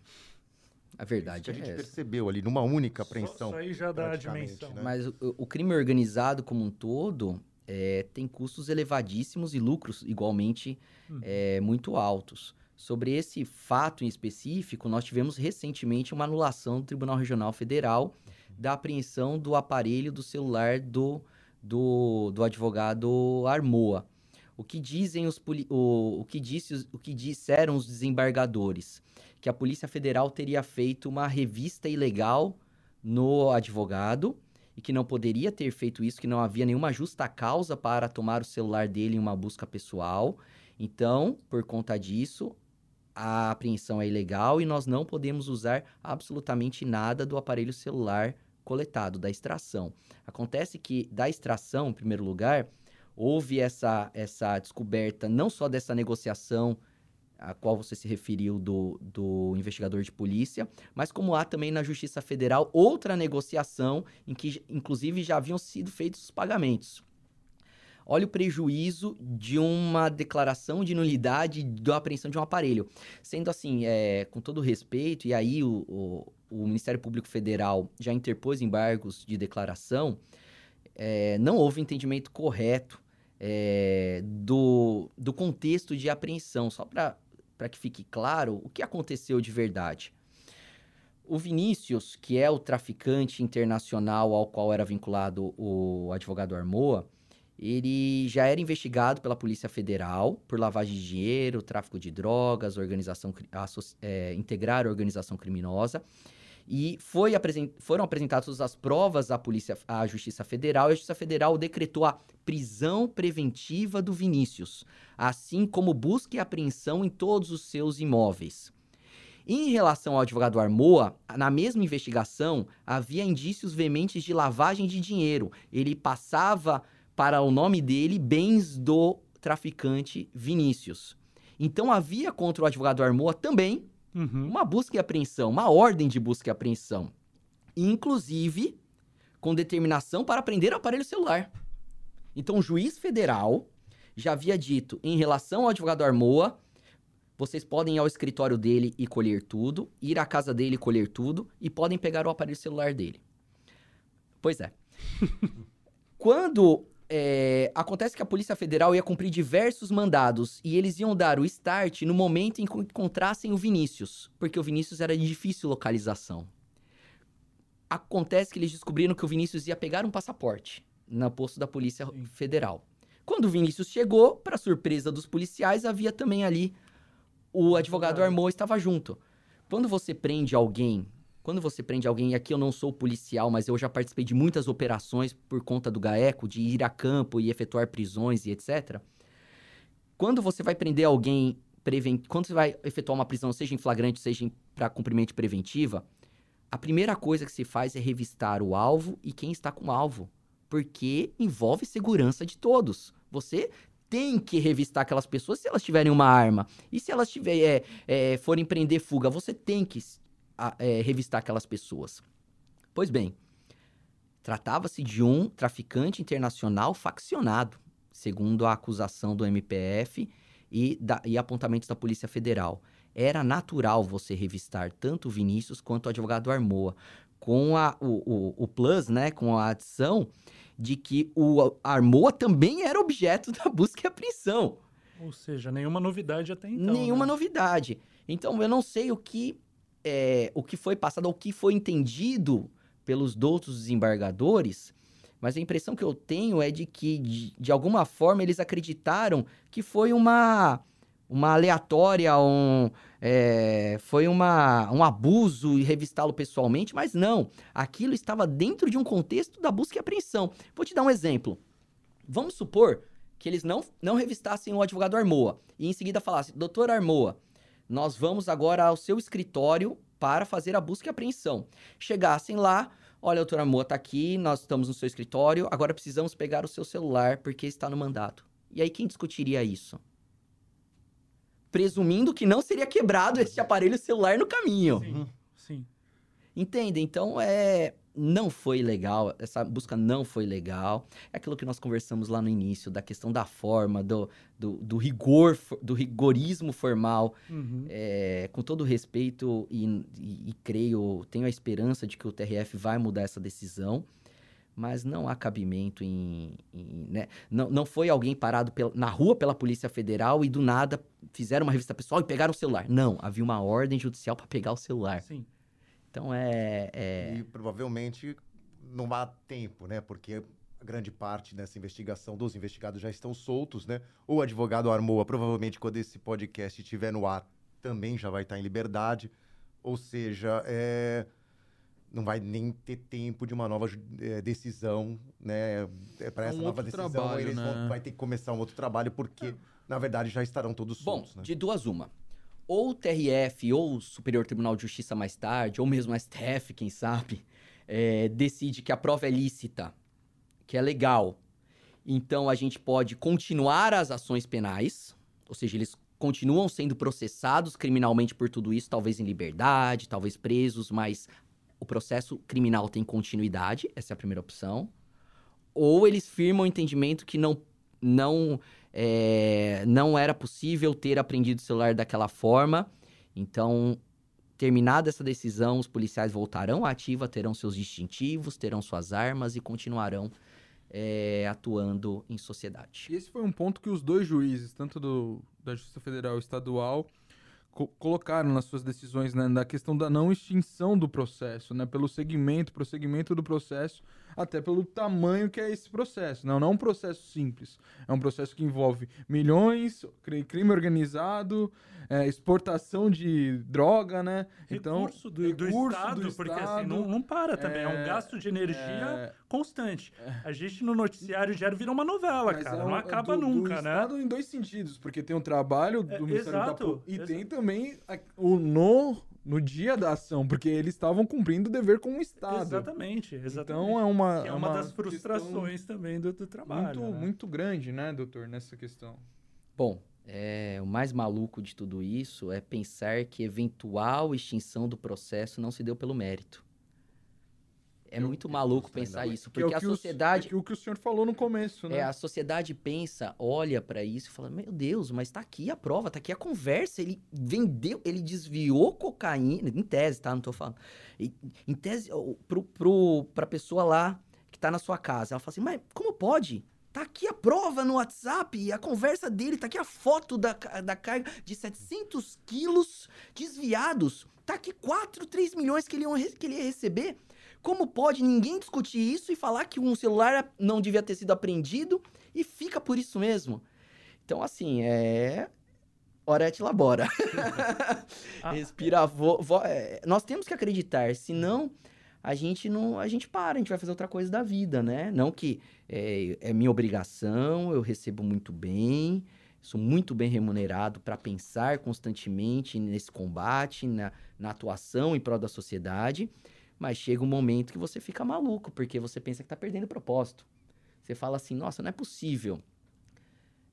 [SPEAKER 1] A verdade
[SPEAKER 3] Isso
[SPEAKER 1] que
[SPEAKER 3] a gente
[SPEAKER 1] é
[SPEAKER 3] percebeu ali numa única apreensão.
[SPEAKER 2] Isso aí já dá a dimensão. Né?
[SPEAKER 1] Mas o, o, crime organizado como um todo é, tem custos elevadíssimos e lucros igualmente uhum. é, muito altos. Sobre esse fato em específico, nós tivemos recentemente uma anulação do Tribunal Regional Federal da apreensão do aparelho do celular do, do, do advogado Armoa. O que dizem os o, o, que disse, o que disseram os desembargadores? Que a Polícia Federal teria feito uma revista ilegal no advogado e que não poderia ter feito isso, que não havia nenhuma justa causa para tomar o celular dele em uma busca pessoal. Então, por conta disso, a apreensão é ilegal e nós não podemos usar absolutamente nada do aparelho celular coletado, da extração. Acontece que da extração, em primeiro lugar, houve essa, essa descoberta não só dessa negociação a qual você se referiu do, do investigador de polícia, mas como há também na Justiça Federal outra negociação em que, inclusive, já haviam sido feitos os pagamentos. Olha o prejuízo de uma declaração de nulidade da apreensão de um aparelho. Sendo assim, é, com todo respeito, e aí o, o, o Ministério Público Federal já interpôs embargos de declaração, é, não houve entendimento correto é, do, do contexto de apreensão, só para que fique claro o que aconteceu de verdade. O Vinícius, que é o traficante internacional ao qual era vinculado o advogado Armoa, ele já era investigado pela Polícia Federal por lavagem de dinheiro, tráfico de drogas, organização, é, integrar organização criminosa. E foi apresent... foram apresentadas as provas à polícia, à Justiça Federal, e a Justiça Federal decretou a prisão preventiva do Vinícius, assim como busca e apreensão em todos os seus imóveis. Em relação ao advogado Armoa, na mesma investigação havia indícios veementes de lavagem de dinheiro. Ele passava para o nome dele bens do traficante Vinícius. Então havia contra o advogado Armoa também uhum. uma busca e apreensão, uma ordem de busca e apreensão. Inclusive com determinação para prender o aparelho celular. Então o juiz federal já havia dito em relação ao advogado Armoa, vocês podem ir ao escritório dele e colher tudo, ir à casa dele e colher tudo, e podem pegar o aparelho celular dele. Pois é. Quando é, acontece que a Polícia Federal ia cumprir diversos mandados e eles iam dar o start no momento em que encontrassem o Vinícius, porque o Vinícius era de difícil localização. Acontece que eles descobriram que o Vinícius ia pegar um passaporte no posto da Polícia Federal. Quando o Vinícius chegou, para surpresa dos policiais, havia também ali o advogado Armou estava junto. Quando você prende alguém quando você prende alguém, aqui eu não sou policial, mas eu já participei de muitas operações por conta do GAECO, de ir a campo e efetuar prisões e etc. Quando você vai prender alguém, prevent... quando você vai efetuar uma prisão, seja em flagrante, seja para cumprimento preventiva, a primeira coisa que se faz é revistar o alvo e quem está com o alvo. Porque envolve segurança de todos. Você tem que revistar aquelas pessoas se elas tiverem uma arma. E se elas é, é, forem prender fuga, você tem que a, é, revistar aquelas pessoas. Pois bem, tratava-se de um traficante internacional faccionado, segundo a acusação do MPF e, da, e apontamentos da Polícia Federal. Era natural você revistar tanto o Vinícius quanto o advogado Armoa, com a, o, o, o plus, né, com a adição de que o Armoa também era objeto da busca e apreensão.
[SPEAKER 2] Ou seja, nenhuma novidade até então.
[SPEAKER 1] Nenhuma
[SPEAKER 2] né?
[SPEAKER 1] novidade. Então, eu não sei o que é, o que foi passado, o que foi entendido pelos outros desembargadores, mas a impressão que eu tenho é de que, de, de alguma forma, eles acreditaram que foi uma, uma aleatória, um, é, foi uma, um abuso e revistá-lo pessoalmente, mas não. Aquilo estava dentro de um contexto da busca e apreensão. Vou te dar um exemplo. Vamos supor que eles não, não revistassem o advogado Armoa e em seguida falassem, doutor Armoa, nós vamos agora ao seu escritório para fazer a busca e apreensão. Chegassem lá, olha, doutor Amor, tá aqui, nós estamos no seu escritório, agora precisamos pegar o seu celular porque está no mandato. E aí quem discutiria isso? Presumindo que não seria quebrado esse aparelho celular no caminho.
[SPEAKER 2] Sim, sim.
[SPEAKER 1] Entende? Então é não foi legal, essa busca não foi legal. É aquilo que nós conversamos lá no início, da questão da forma, do, do, do rigor, do rigorismo formal. Uhum. É, com todo respeito e, e, e, creio, tenho a esperança de que o TRF vai mudar essa decisão, mas não há cabimento em. em né? não, não foi alguém parado pela, na rua pela Polícia Federal e do nada fizeram uma revista pessoal e pegaram o celular. Não, havia uma ordem judicial para pegar o celular.
[SPEAKER 2] Sim.
[SPEAKER 1] Então é, é,
[SPEAKER 3] E provavelmente não há tempo, né? Porque grande parte dessa investigação dos investigados já estão soltos, né? O advogado Armoa, provavelmente, quando esse podcast estiver no ar, também já vai estar em liberdade. Ou seja, é... não vai nem ter tempo de uma nova é, decisão, né? É, Para é essa um nova decisão, trabalho, eles né? vão vai ter que começar um outro trabalho, porque, na verdade, já estarão todos soltos.
[SPEAKER 1] Bom,
[SPEAKER 3] né?
[SPEAKER 1] de duas uma ou o TRF, ou o Superior Tribunal de Justiça mais tarde, ou mesmo o STF, quem sabe, é, decide que a prova é lícita, que é legal. Então a gente pode continuar as ações penais, ou seja, eles continuam sendo processados criminalmente por tudo isso, talvez em liberdade, talvez presos, mas o processo criminal tem continuidade, essa é a primeira opção. Ou eles firmam o entendimento que não, não é, não era possível ter apreendido o celular daquela forma. Então, terminada essa decisão, os policiais voltarão à ativa, terão seus distintivos, terão suas armas e continuarão é, atuando em sociedade.
[SPEAKER 4] E esse foi um ponto que os dois juízes, tanto do, da Justiça Federal e Estadual, co colocaram nas suas decisões, né, na questão da não extinção do processo, né, pelo segmento, prosseguimento do processo, até pelo tamanho que é esse processo. Não, não é um processo simples. É um processo que envolve milhões, crime organizado, é, exportação de droga, né?
[SPEAKER 2] Então, recurso do, recurso do Estado, do porque Estado, assim, não, não para também. É, é um gasto de energia é, constante. É. A gente no noticiário diário vira uma novela, cara. É não acaba do, nunca,
[SPEAKER 4] do
[SPEAKER 2] né?
[SPEAKER 4] Estado em dois sentidos, porque tem o trabalho do Ministério exato, da E exato. tem também a, o no no dia da ação, porque eles estavam cumprindo o dever com o Estado.
[SPEAKER 2] Exatamente, exatamente.
[SPEAKER 4] Então é uma.
[SPEAKER 2] é uma, uma das frustrações também do, do trabalho.
[SPEAKER 4] Muito,
[SPEAKER 2] né?
[SPEAKER 4] muito grande, né, doutor, nessa questão.
[SPEAKER 1] Bom, é, o mais maluco de tudo isso é pensar que eventual extinção do processo não se deu pelo mérito. É muito maluco pensar isso, porque é a sociedade.
[SPEAKER 4] O, é o que o senhor falou no começo, né?
[SPEAKER 1] É, a sociedade pensa, olha para isso e fala: Meu Deus, mas tá aqui a prova, tá aqui a conversa. Ele vendeu, ele desviou cocaína, em tese, tá? Não tô falando. Em tese, pro, pro, pra pessoa lá que tá na sua casa. Ela fala assim: Mas como pode? Tá aqui a prova no WhatsApp, a conversa dele, tá aqui a foto da, da carga de 700 quilos desviados. Tá aqui 4, 3 milhões que ele, que ele ia receber. Como pode ninguém discutir isso e falar que um celular não devia ter sido apreendido e fica por isso mesmo? Então, assim, é. Orete labora. ah, Respira. Vo, vo, é, nós temos que acreditar, senão a gente não a gente para, a gente vai fazer outra coisa da vida, né? Não que é, é minha obrigação, eu recebo muito bem, sou muito bem remunerado para pensar constantemente nesse combate, na, na atuação em prol da sociedade, mas chega um momento que você fica maluco, porque você pensa que está perdendo o propósito. Você fala assim, nossa, não é possível.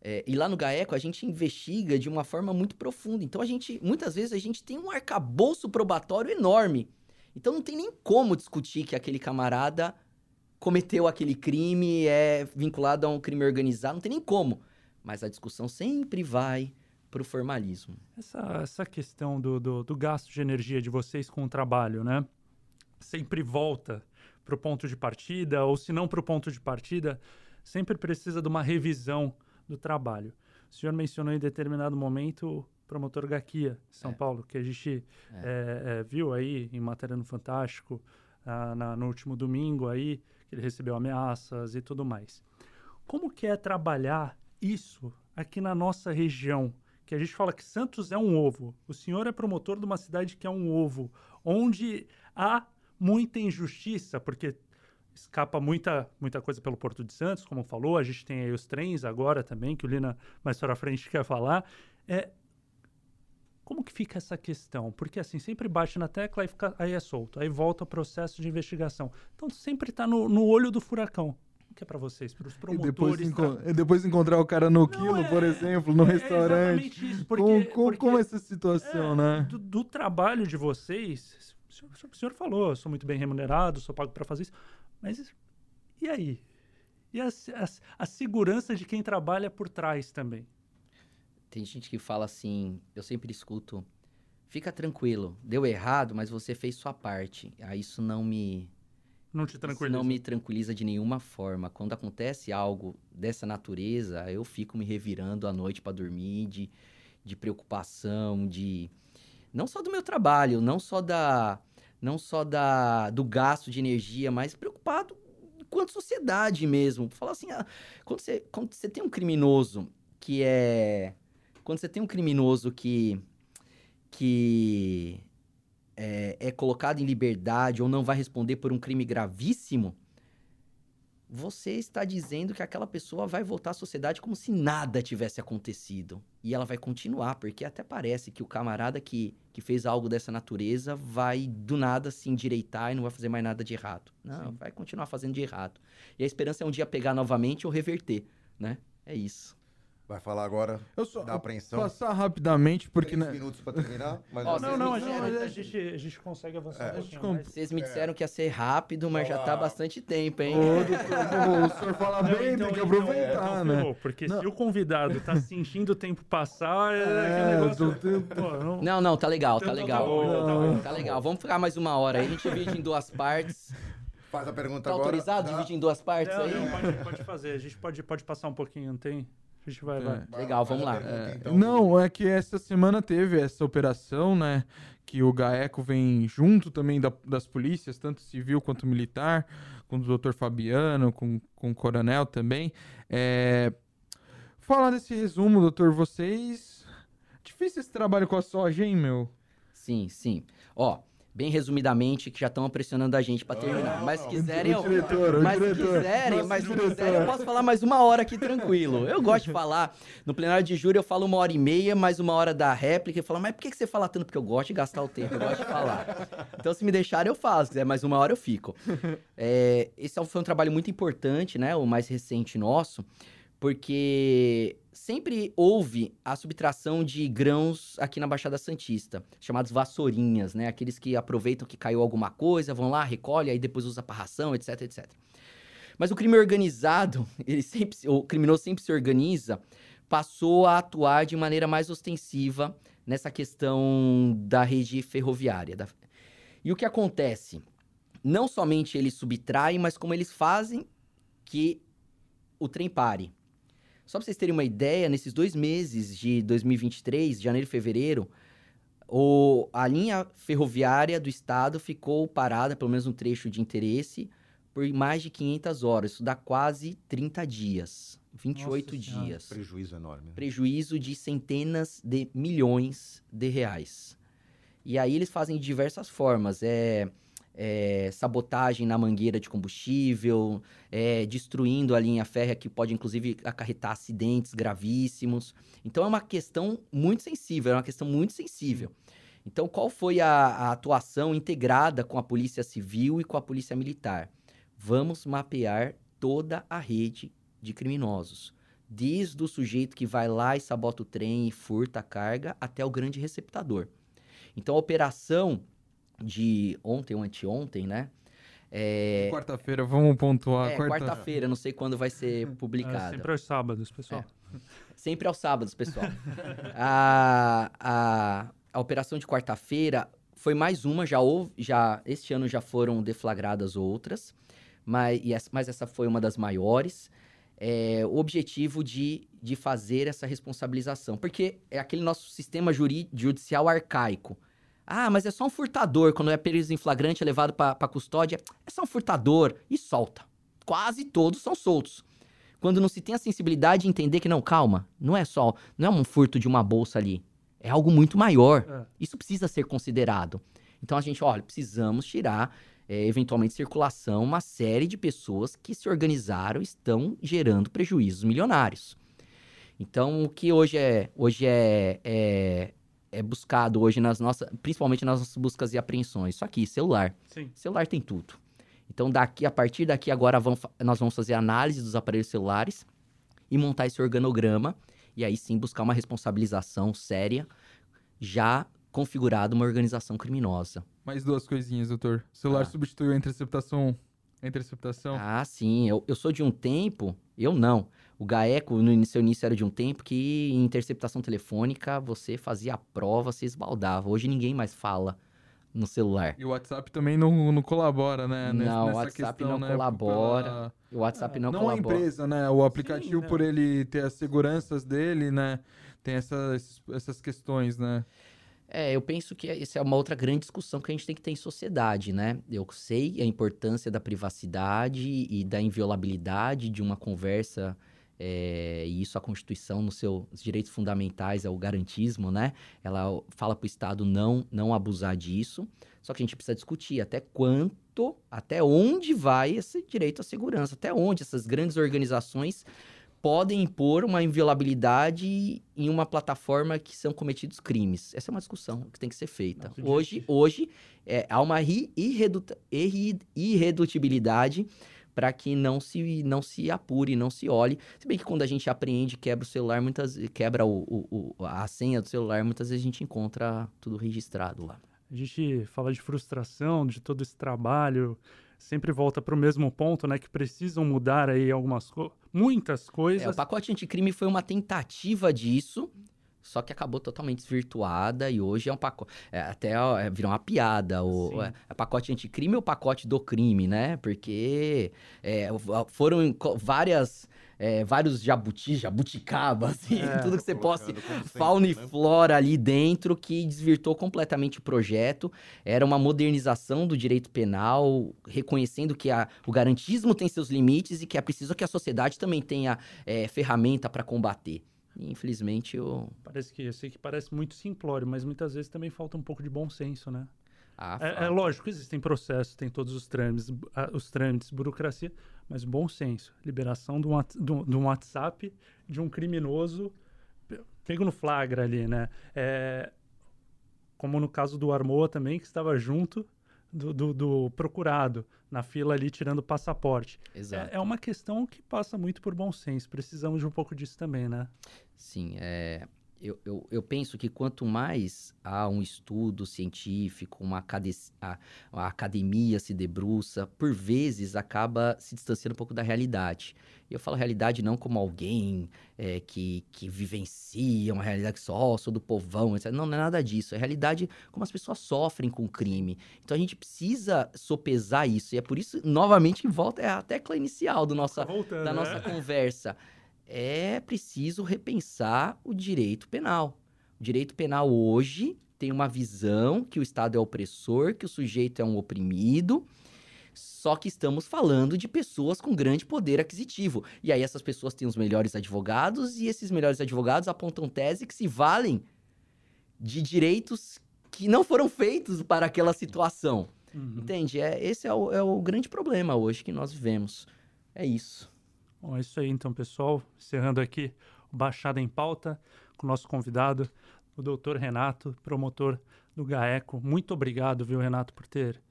[SPEAKER 1] É, e lá no GAECO a gente investiga de uma forma muito profunda. Então a gente, muitas vezes, a gente tem um arcabouço probatório enorme então não tem nem como discutir que aquele camarada cometeu aquele crime, é vinculado a um crime organizado, não tem nem como. Mas a discussão sempre vai para o formalismo.
[SPEAKER 2] Essa, essa questão do, do, do, gasto de energia de vocês com o trabalho, né? Sempre volta para o ponto de partida, ou se não para o ponto de partida, sempre precisa de uma revisão do trabalho. O senhor mencionou em determinado momento promotor Gaquia, São é. Paulo, que a gente é. É, é. viu aí em matéria no Fantástico ah, na, no último domingo aí, que ele recebeu ameaças e tudo mais. Como que é trabalhar isso aqui na nossa região? Que a gente fala que Santos é um ovo. O senhor é promotor de uma cidade que é um ovo, onde há muita injustiça, porque escapa muita, muita coisa pelo Porto de Santos, como falou. A gente tem aí os trens agora também, que o Lina mais para frente quer falar. É, como que fica essa questão? Porque assim, sempre bate na tecla e fica, aí é solto, aí volta o processo de investigação. Então sempre está no, no olho do furacão. Que é para vocês, para os promotores?
[SPEAKER 4] E depois, tá... depois encontrar o cara no Não, quilo, é, por exemplo, no é, restaurante. É isso, porque, como, como, porque, é essa situação, é, né?
[SPEAKER 2] Do, do, trabalho de vocês, senhor, o senhor falou, eu sou muito bem remunerado, sou pago para fazer isso, mas e aí? E a, a, a segurança de quem trabalha por trás também?
[SPEAKER 1] Tem gente que fala assim, eu sempre escuto, fica tranquilo, deu errado, mas você fez sua parte. Aí ah, isso não me
[SPEAKER 2] não te tranquiliza.
[SPEAKER 1] não me tranquiliza de nenhuma forma. Quando acontece algo dessa natureza, eu fico me revirando à noite para dormir de, de preocupação, de não só do meu trabalho, não só da não só da do gasto de energia, mas preocupado quanto sociedade mesmo. Falar assim, ah, quando, você, quando você tem um criminoso que é quando você tem um criminoso que, que é, é colocado em liberdade ou não vai responder por um crime gravíssimo, você está dizendo que aquela pessoa vai voltar à sociedade como se nada tivesse acontecido. E ela vai continuar, porque até parece que o camarada que, que fez algo dessa natureza vai do nada se endireitar e não vai fazer mais nada de errado. Não, Sim. vai continuar fazendo de errado. E a esperança é um dia pegar novamente ou reverter, né? É isso.
[SPEAKER 3] Vai falar agora
[SPEAKER 4] eu só,
[SPEAKER 3] da apreensão.
[SPEAKER 4] Passar rapidamente, porque...
[SPEAKER 3] Três né... minutos para terminar.
[SPEAKER 2] Mas oh, não, não, a gente, a, gente, a gente consegue avançar é. um pouquinho
[SPEAKER 1] mais. Vocês me disseram é. que ia ser rápido, mas já tá bastante tempo, hein?
[SPEAKER 4] Ô, o senhor fala não, bem, então, tem que então, aproveitar, então, né?
[SPEAKER 2] porque não. se o convidado tá sentindo o tempo passar, é, é negócio...
[SPEAKER 1] Pô, não... não, não, tá legal, tá legal. Tá, bom, então tá, tá legal. Vamos ficar mais uma hora aí, a gente divide em duas partes.
[SPEAKER 3] Faz a pergunta
[SPEAKER 1] tá
[SPEAKER 3] agora.
[SPEAKER 1] autorizado
[SPEAKER 3] tá.
[SPEAKER 1] dividir em duas partes
[SPEAKER 2] não,
[SPEAKER 1] aí?
[SPEAKER 2] Não, pode, pode fazer. A gente pode, pode passar um pouquinho, não tem? A gente vai, vai.
[SPEAKER 4] É.
[SPEAKER 1] Legal, vamos lá.
[SPEAKER 4] É,
[SPEAKER 3] então.
[SPEAKER 4] não, é que essa semana teve essa operação, né? Que o GAECO vem junto também da- das polícias, tanto civil quanto militar, com o doutor Fabiano, com, com o coronel também. É, Falar desse resumo, doutor, vocês. Difícil esse trabalho com a soja, hein, meu?
[SPEAKER 1] Sim, sim. Ó, bem resumidamente, que já estão pressionando a gente pra terminar. Mas se quiserem, eu,
[SPEAKER 4] diretor,
[SPEAKER 1] mas
[SPEAKER 4] diretor,
[SPEAKER 1] quiserem, mas
[SPEAKER 4] diretor.
[SPEAKER 1] quiserem, eu posso falar mais uma hora aqui tranquilo. Eu gosto de falar. No plenário de júri eu falo uma hora e meia, mais uma hora da réplica. Eu falo, mas por que que você fala tanto? Porque eu gosto de gastar o tempo, eu gosto de falar. Então, se me deixarem, eu faço. Se quiser mais uma hora, eu fico. É, esse foi um trabalho muito importante, né? O mais recente nosso, porque sempre houve a subtração de grãos aqui na Baixada Santista, chamados vassourinhas, né? Aqueles que aproveitam que caiu alguma coisa, vão lá, recolhem, aí depois usa para ração, etc, etc. Mas o crime organizado, ele sempre, se- o criminoso sempre se organiza, passou a atuar de maneira mais ostensiva nessa questão da rede ferroviária. da- E o que acontece? Não somente eles subtraem, mas como eles fazem que o trem pare. Só para vocês terem uma ideia, nesses dois meses de 2023, janeiro e fevereiro, o, a linha ferroviária do estado ficou parada, pelo menos um trecho de interesse, por mais de 500 horas. Isso dá quase 30 dias, 28
[SPEAKER 2] Nossa Senhora.
[SPEAKER 1] dias.
[SPEAKER 3] Prejuízo enorme. né?
[SPEAKER 1] Prejuízo de centenas de milhões de reais. E aí eles fazem de diversas formas. É, é, sabotagem na mangueira de combustível, é, destruindo a linha férrea, que pode inclusive acarretar acidentes gravíssimos. Então é uma questão muito sensível, é uma questão muito sensível. Então, qual foi a, a atuação integrada com a Polícia Civil e com a Polícia Militar? Vamos mapear toda a rede de criminosos. Desde o sujeito que vai lá e sabota o trem e furta a carga até o grande receptador. Então, a operação de ontem ou anteontem, né? É,
[SPEAKER 4] Quarta-feira, vamos pontuar.
[SPEAKER 1] é,
[SPEAKER 4] quarta-
[SPEAKER 1] quarta-feira, não sei quando vai ser
[SPEAKER 2] É,
[SPEAKER 1] publicada.
[SPEAKER 2] sempre aos sábados, pessoal.
[SPEAKER 1] Sempre aos sábados, pessoal. a, a, a operação de quarta-feira foi mais uma, já houve, já este ano já foram deflagradas outras, mas, e essa, mas essa foi uma das maiores. É, o objetivo de, de fazer essa responsabilização, porque é aquele nosso sistema juri, judicial arcaico. Ah, mas é só um furtador, quando é preso em flagrante, é levado para custódia, é só um furtador e solta. Quase todos são soltos quando não se tem a sensibilidade de entender que não, calma, não é só, não é um furto de uma bolsa ali, é algo muito maior.
[SPEAKER 2] É.
[SPEAKER 1] Isso precisa ser considerado. Então a gente, olha, precisamos tirar é, eventualmente circulação uma série de pessoas que se organizaram e estão gerando prejuízos milionários. Então o que hoje é hoje é, é, é buscado hoje nas nossas, principalmente nas nossas buscas e apreensões, isso aqui, celular.
[SPEAKER 2] Sim.
[SPEAKER 1] Celular tem tudo. Então, daqui, a partir daqui, agora vamos nós vamos fazer análise dos aparelhos celulares e montar esse organograma. E aí sim buscar uma responsabilização séria, já configurada uma organização criminosa.
[SPEAKER 4] Mais duas coisinhas, doutor. O celular
[SPEAKER 1] Ah.
[SPEAKER 4] substituiu a interceptação. A interceptação.
[SPEAKER 1] Ah, sim. Eu, eu sou de um tempo, eu não. O GAECO, no seu início, era de um tempo que em interceptação telefônica você fazia a prova, você esbaldava. Hoje ninguém mais fala no celular.
[SPEAKER 4] E o WhatsApp também não, não colabora, né? nessa-
[SPEAKER 1] Não, o WhatsApp
[SPEAKER 4] questão,
[SPEAKER 1] não
[SPEAKER 4] né,
[SPEAKER 1] colabora.
[SPEAKER 4] pela-
[SPEAKER 1] O WhatsApp não,
[SPEAKER 4] Não, a
[SPEAKER 1] colabora.
[SPEAKER 4] empresa, né? O aplicativo,
[SPEAKER 2] né?
[SPEAKER 4] por ele ter as seguranças dele, né? Tem essas, essas questões, né?
[SPEAKER 1] É, eu penso que essa é uma outra grande discussão que a gente tem que ter em sociedade, né? Eu sei a importância da privacidade e da inviolabilidade de uma conversa, é, e isso a Constituição, nos seus direitos fundamentais, é o garantismo, né? Ela fala para o Estado não, não abusar disso, só que a gente precisa discutir até quanto, até onde vai esse direito à segurança, até onde essas grandes organizações podem impor uma inviolabilidade em uma plataforma que são cometidos crimes. Essa é uma discussão que tem que ser feita.
[SPEAKER 2] Nossa,
[SPEAKER 1] hoje,
[SPEAKER 2] gente.
[SPEAKER 1] hoje é, há uma irredutibilidade para que não se, não se apure, não se olhe. Se bem que quando a gente apreende, quebra o celular, muitas quebra o, o- o- a senha do celular, muitas vezes a gente encontra tudo registrado lá.
[SPEAKER 2] A gente fala de frustração, de todo esse trabalho, sempre volta para o mesmo ponto, né? Que precisam mudar aí algumas coisas, muitas
[SPEAKER 1] É,
[SPEAKER 2] coisas.
[SPEAKER 1] o pacote anticrime foi uma tentativa disso, só que acabou totalmente desvirtuada e hoje é um pacote. é, até ó, é, virou uma piada. O, é, é pacote anticrime ou pacote do crime, né? Porque é, foram várias. é, vários jabuti, jabuticaba, assim,
[SPEAKER 2] É,
[SPEAKER 1] tudo que você possa. Fauna e
[SPEAKER 3] né?
[SPEAKER 1] flora ali dentro que desvirtou completamente o projeto. Era uma modernização do direito penal, reconhecendo que a- o garantismo tem seus limites e que é preciso que a sociedade também tenha ferramenta para combater. E, infelizmente, o.
[SPEAKER 2] Parece que, eu sei que parece muito simplório, mas muitas vezes também falta um pouco de bom senso, né?
[SPEAKER 1] a
[SPEAKER 2] É, é lógico, existem processos, tem todos os trâmites, ah, os trâmites, burocracia, mas bom senso. Liberação de um, de um- WhatsApp de um criminoso pe- pego no flagra ali, né? É, como no caso do Armoa também, que estava junto do, do- do procurado, na fila ali tirando o passaporte.
[SPEAKER 1] Exato.
[SPEAKER 2] É, é uma questão que passa muito por bom senso. Precisamos de um pouco disso também, né?
[SPEAKER 1] Sim, é, eu, eu, eu penso que quanto mais há um estudo científico, uma, a, a academia se debruça, por vezes acaba se distanciando um pouco da realidade. E eu falo realidade não como alguém é, que, que vivencia uma realidade que só sou do povão, etc. Não, não é nada disso. É realidade como as pessoas sofrem com o crime. Então a gente precisa sopesar isso. E é por isso, novamente, que volta é a tecla inicial do nossa,
[SPEAKER 2] Voltando,
[SPEAKER 1] da
[SPEAKER 2] né?
[SPEAKER 1] nossa conversa. É preciso repensar o direito penal. O direito penal hoje tem uma visão que o Estado é opressor, que o sujeito é um oprimido. Só que estamos falando de pessoas com grande poder aquisitivo. E aí essas pessoas têm os melhores advogados e esses melhores advogados apontam tese que se valem de direitos que não foram feitos para aquela situação.
[SPEAKER 2] Uhum.
[SPEAKER 1] Entende? É, esse é o, é o grande problema hoje que nós vivemos. É isso.
[SPEAKER 2] Bom, é isso aí então, pessoal. Encerrando aqui o Baixada em Pauta com o nosso convidado, o doutor Renato, promotor do GAECO. Muito obrigado, viu, Renato, por ter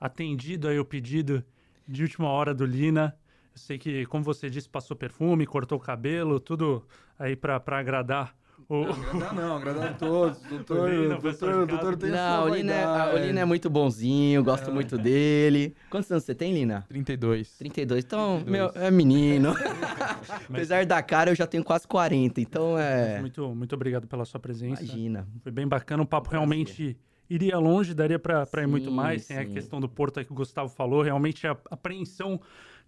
[SPEAKER 2] atendido aí o pedido de última hora do Lina. Eu sei que, como você disse, passou perfume, cortou o cabelo, tudo aí para agradar o...
[SPEAKER 4] Agradar não, agradar a todos. Doutor,
[SPEAKER 2] Lina, professor
[SPEAKER 4] doutor, doutor tem
[SPEAKER 1] Não, o Lina, é, o. Lina é muito bonzinho, gosto muito dele. Quantos anos você tem, Lina?
[SPEAKER 4] 32.
[SPEAKER 1] 32. Então,
[SPEAKER 4] 32.
[SPEAKER 1] meu, é menino. Apesar da cara, eu já tenho quase 40, então é.
[SPEAKER 2] Muito, muito obrigado pela sua presença.
[SPEAKER 1] Imagina.
[SPEAKER 2] Foi bem bacana, o papo realmente iria longe, daria para ir muito
[SPEAKER 1] Sim,
[SPEAKER 2] mais. Tem a
[SPEAKER 1] sim.
[SPEAKER 2] questão do Porto aí que o Gustavo falou, realmente a apreensão.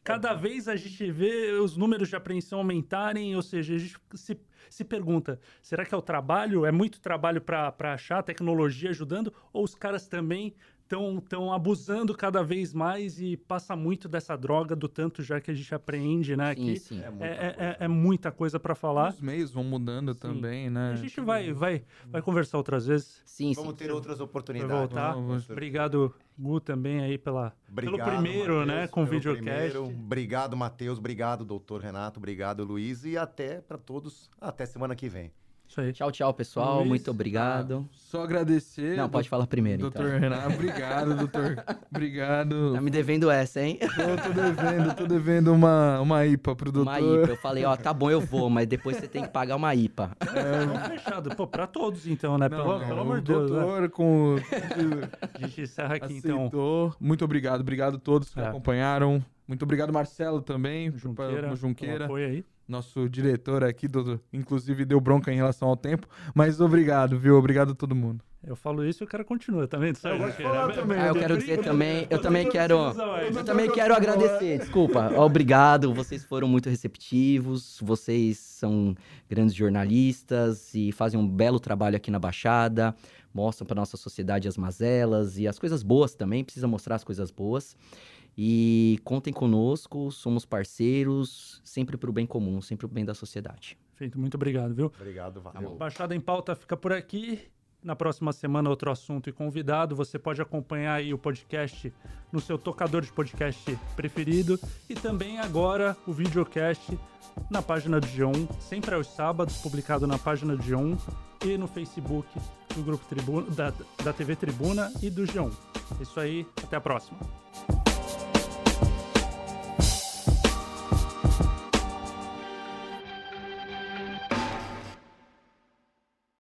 [SPEAKER 2] Cada vez a gente vê os números de apreensão aumentarem, ou seja, a gente se, se pergunta: será que é o trabalho? É muito trabalho para achar, a tecnologia ajudando? Ou os caras também estão tão abusando cada vez mais e passa muito dessa droga do tanto já que a gente apreende, né?
[SPEAKER 1] Sim,
[SPEAKER 2] Aqui
[SPEAKER 1] sim.
[SPEAKER 3] É muita
[SPEAKER 2] é, é-
[SPEAKER 3] coisa.
[SPEAKER 2] é- é muita coisa para falar.
[SPEAKER 4] Os meios vão mudando também, né?
[SPEAKER 2] A gente vai, vai, vai conversar outras vezes.
[SPEAKER 1] Sim,
[SPEAKER 3] Vamos
[SPEAKER 1] sim.
[SPEAKER 3] ter outras
[SPEAKER 2] Vai
[SPEAKER 3] oportunidades.
[SPEAKER 2] voltar.
[SPEAKER 4] Vamos.
[SPEAKER 2] Obrigado, Gu, também aí pela,
[SPEAKER 3] Obrigado,
[SPEAKER 2] pelo primeiro,
[SPEAKER 3] Matheus,
[SPEAKER 2] né, com videocast.
[SPEAKER 3] Obrigado, Matheus. Obrigado, doutor Renato. Obrigado, Luiz. E até para todos, até semana que vem.
[SPEAKER 2] Isso aí.
[SPEAKER 1] Tchau, tchau, pessoal.
[SPEAKER 2] Luiz,
[SPEAKER 1] Muito obrigado.
[SPEAKER 4] Só agradecer.
[SPEAKER 1] Não, pode falar primeiro,
[SPEAKER 4] Doutor
[SPEAKER 1] então.
[SPEAKER 4] Renato, obrigado, doutor. Obrigado.
[SPEAKER 1] Tá me devendo essa, hein?
[SPEAKER 4] Tô, tô devendo, tô devendo uma, uma IPA pro doutor.
[SPEAKER 1] Uma IPA. Eu falei, ó, tá bom, eu vou, mas depois você tem que pagar uma IPA.
[SPEAKER 2] Então, fechado. Pô, pra todos, então, né?
[SPEAKER 4] Não,
[SPEAKER 2] pelo,
[SPEAKER 4] não,
[SPEAKER 2] pelo amor de Deus. né?
[SPEAKER 4] doutor com...
[SPEAKER 2] A gente encerra aqui, então.
[SPEAKER 4] aceitou. Muito obrigado. Obrigado a todos que
[SPEAKER 2] É.
[SPEAKER 4] acompanharam. Muito obrigado, Marcelo, também.
[SPEAKER 2] Junqueira,
[SPEAKER 4] Junqueira.
[SPEAKER 2] apoio aí.
[SPEAKER 4] Nosso diretor aqui, do, inclusive deu bronca em relação ao tempo. Mas obrigado, viu? Obrigado a todo mundo.
[SPEAKER 2] Eu falo isso e o cara continua, tá vendo?
[SPEAKER 4] Eu falar também.
[SPEAKER 1] Ah, eu quero dizer também, eu também quero, eu também quero agradecer, desculpa, obrigado, vocês foram muito receptivos, vocês são grandes jornalistas e fazem um belo trabalho aqui na Baixada, mostram para nossa sociedade as mazelas e as coisas boas também, precisa mostrar as coisas boas. E contem conosco, somos parceiros, sempre para o bem comum, sempre para o bem da sociedade.
[SPEAKER 2] Feito, muito obrigado, viu?
[SPEAKER 3] Obrigado, valeu.
[SPEAKER 2] Baixada em Pauta fica por aqui. Na próxima semana, outro assunto e convidado. Você pode acompanhar aí o podcast no seu tocador de podcast preferido. E também agora o videocast na página do G1, sempre aos sábados, publicado na página do G1 e no Facebook do Grupo Tribuna, da, da TV Tribuna e do G1. É isso aí, até a próxima.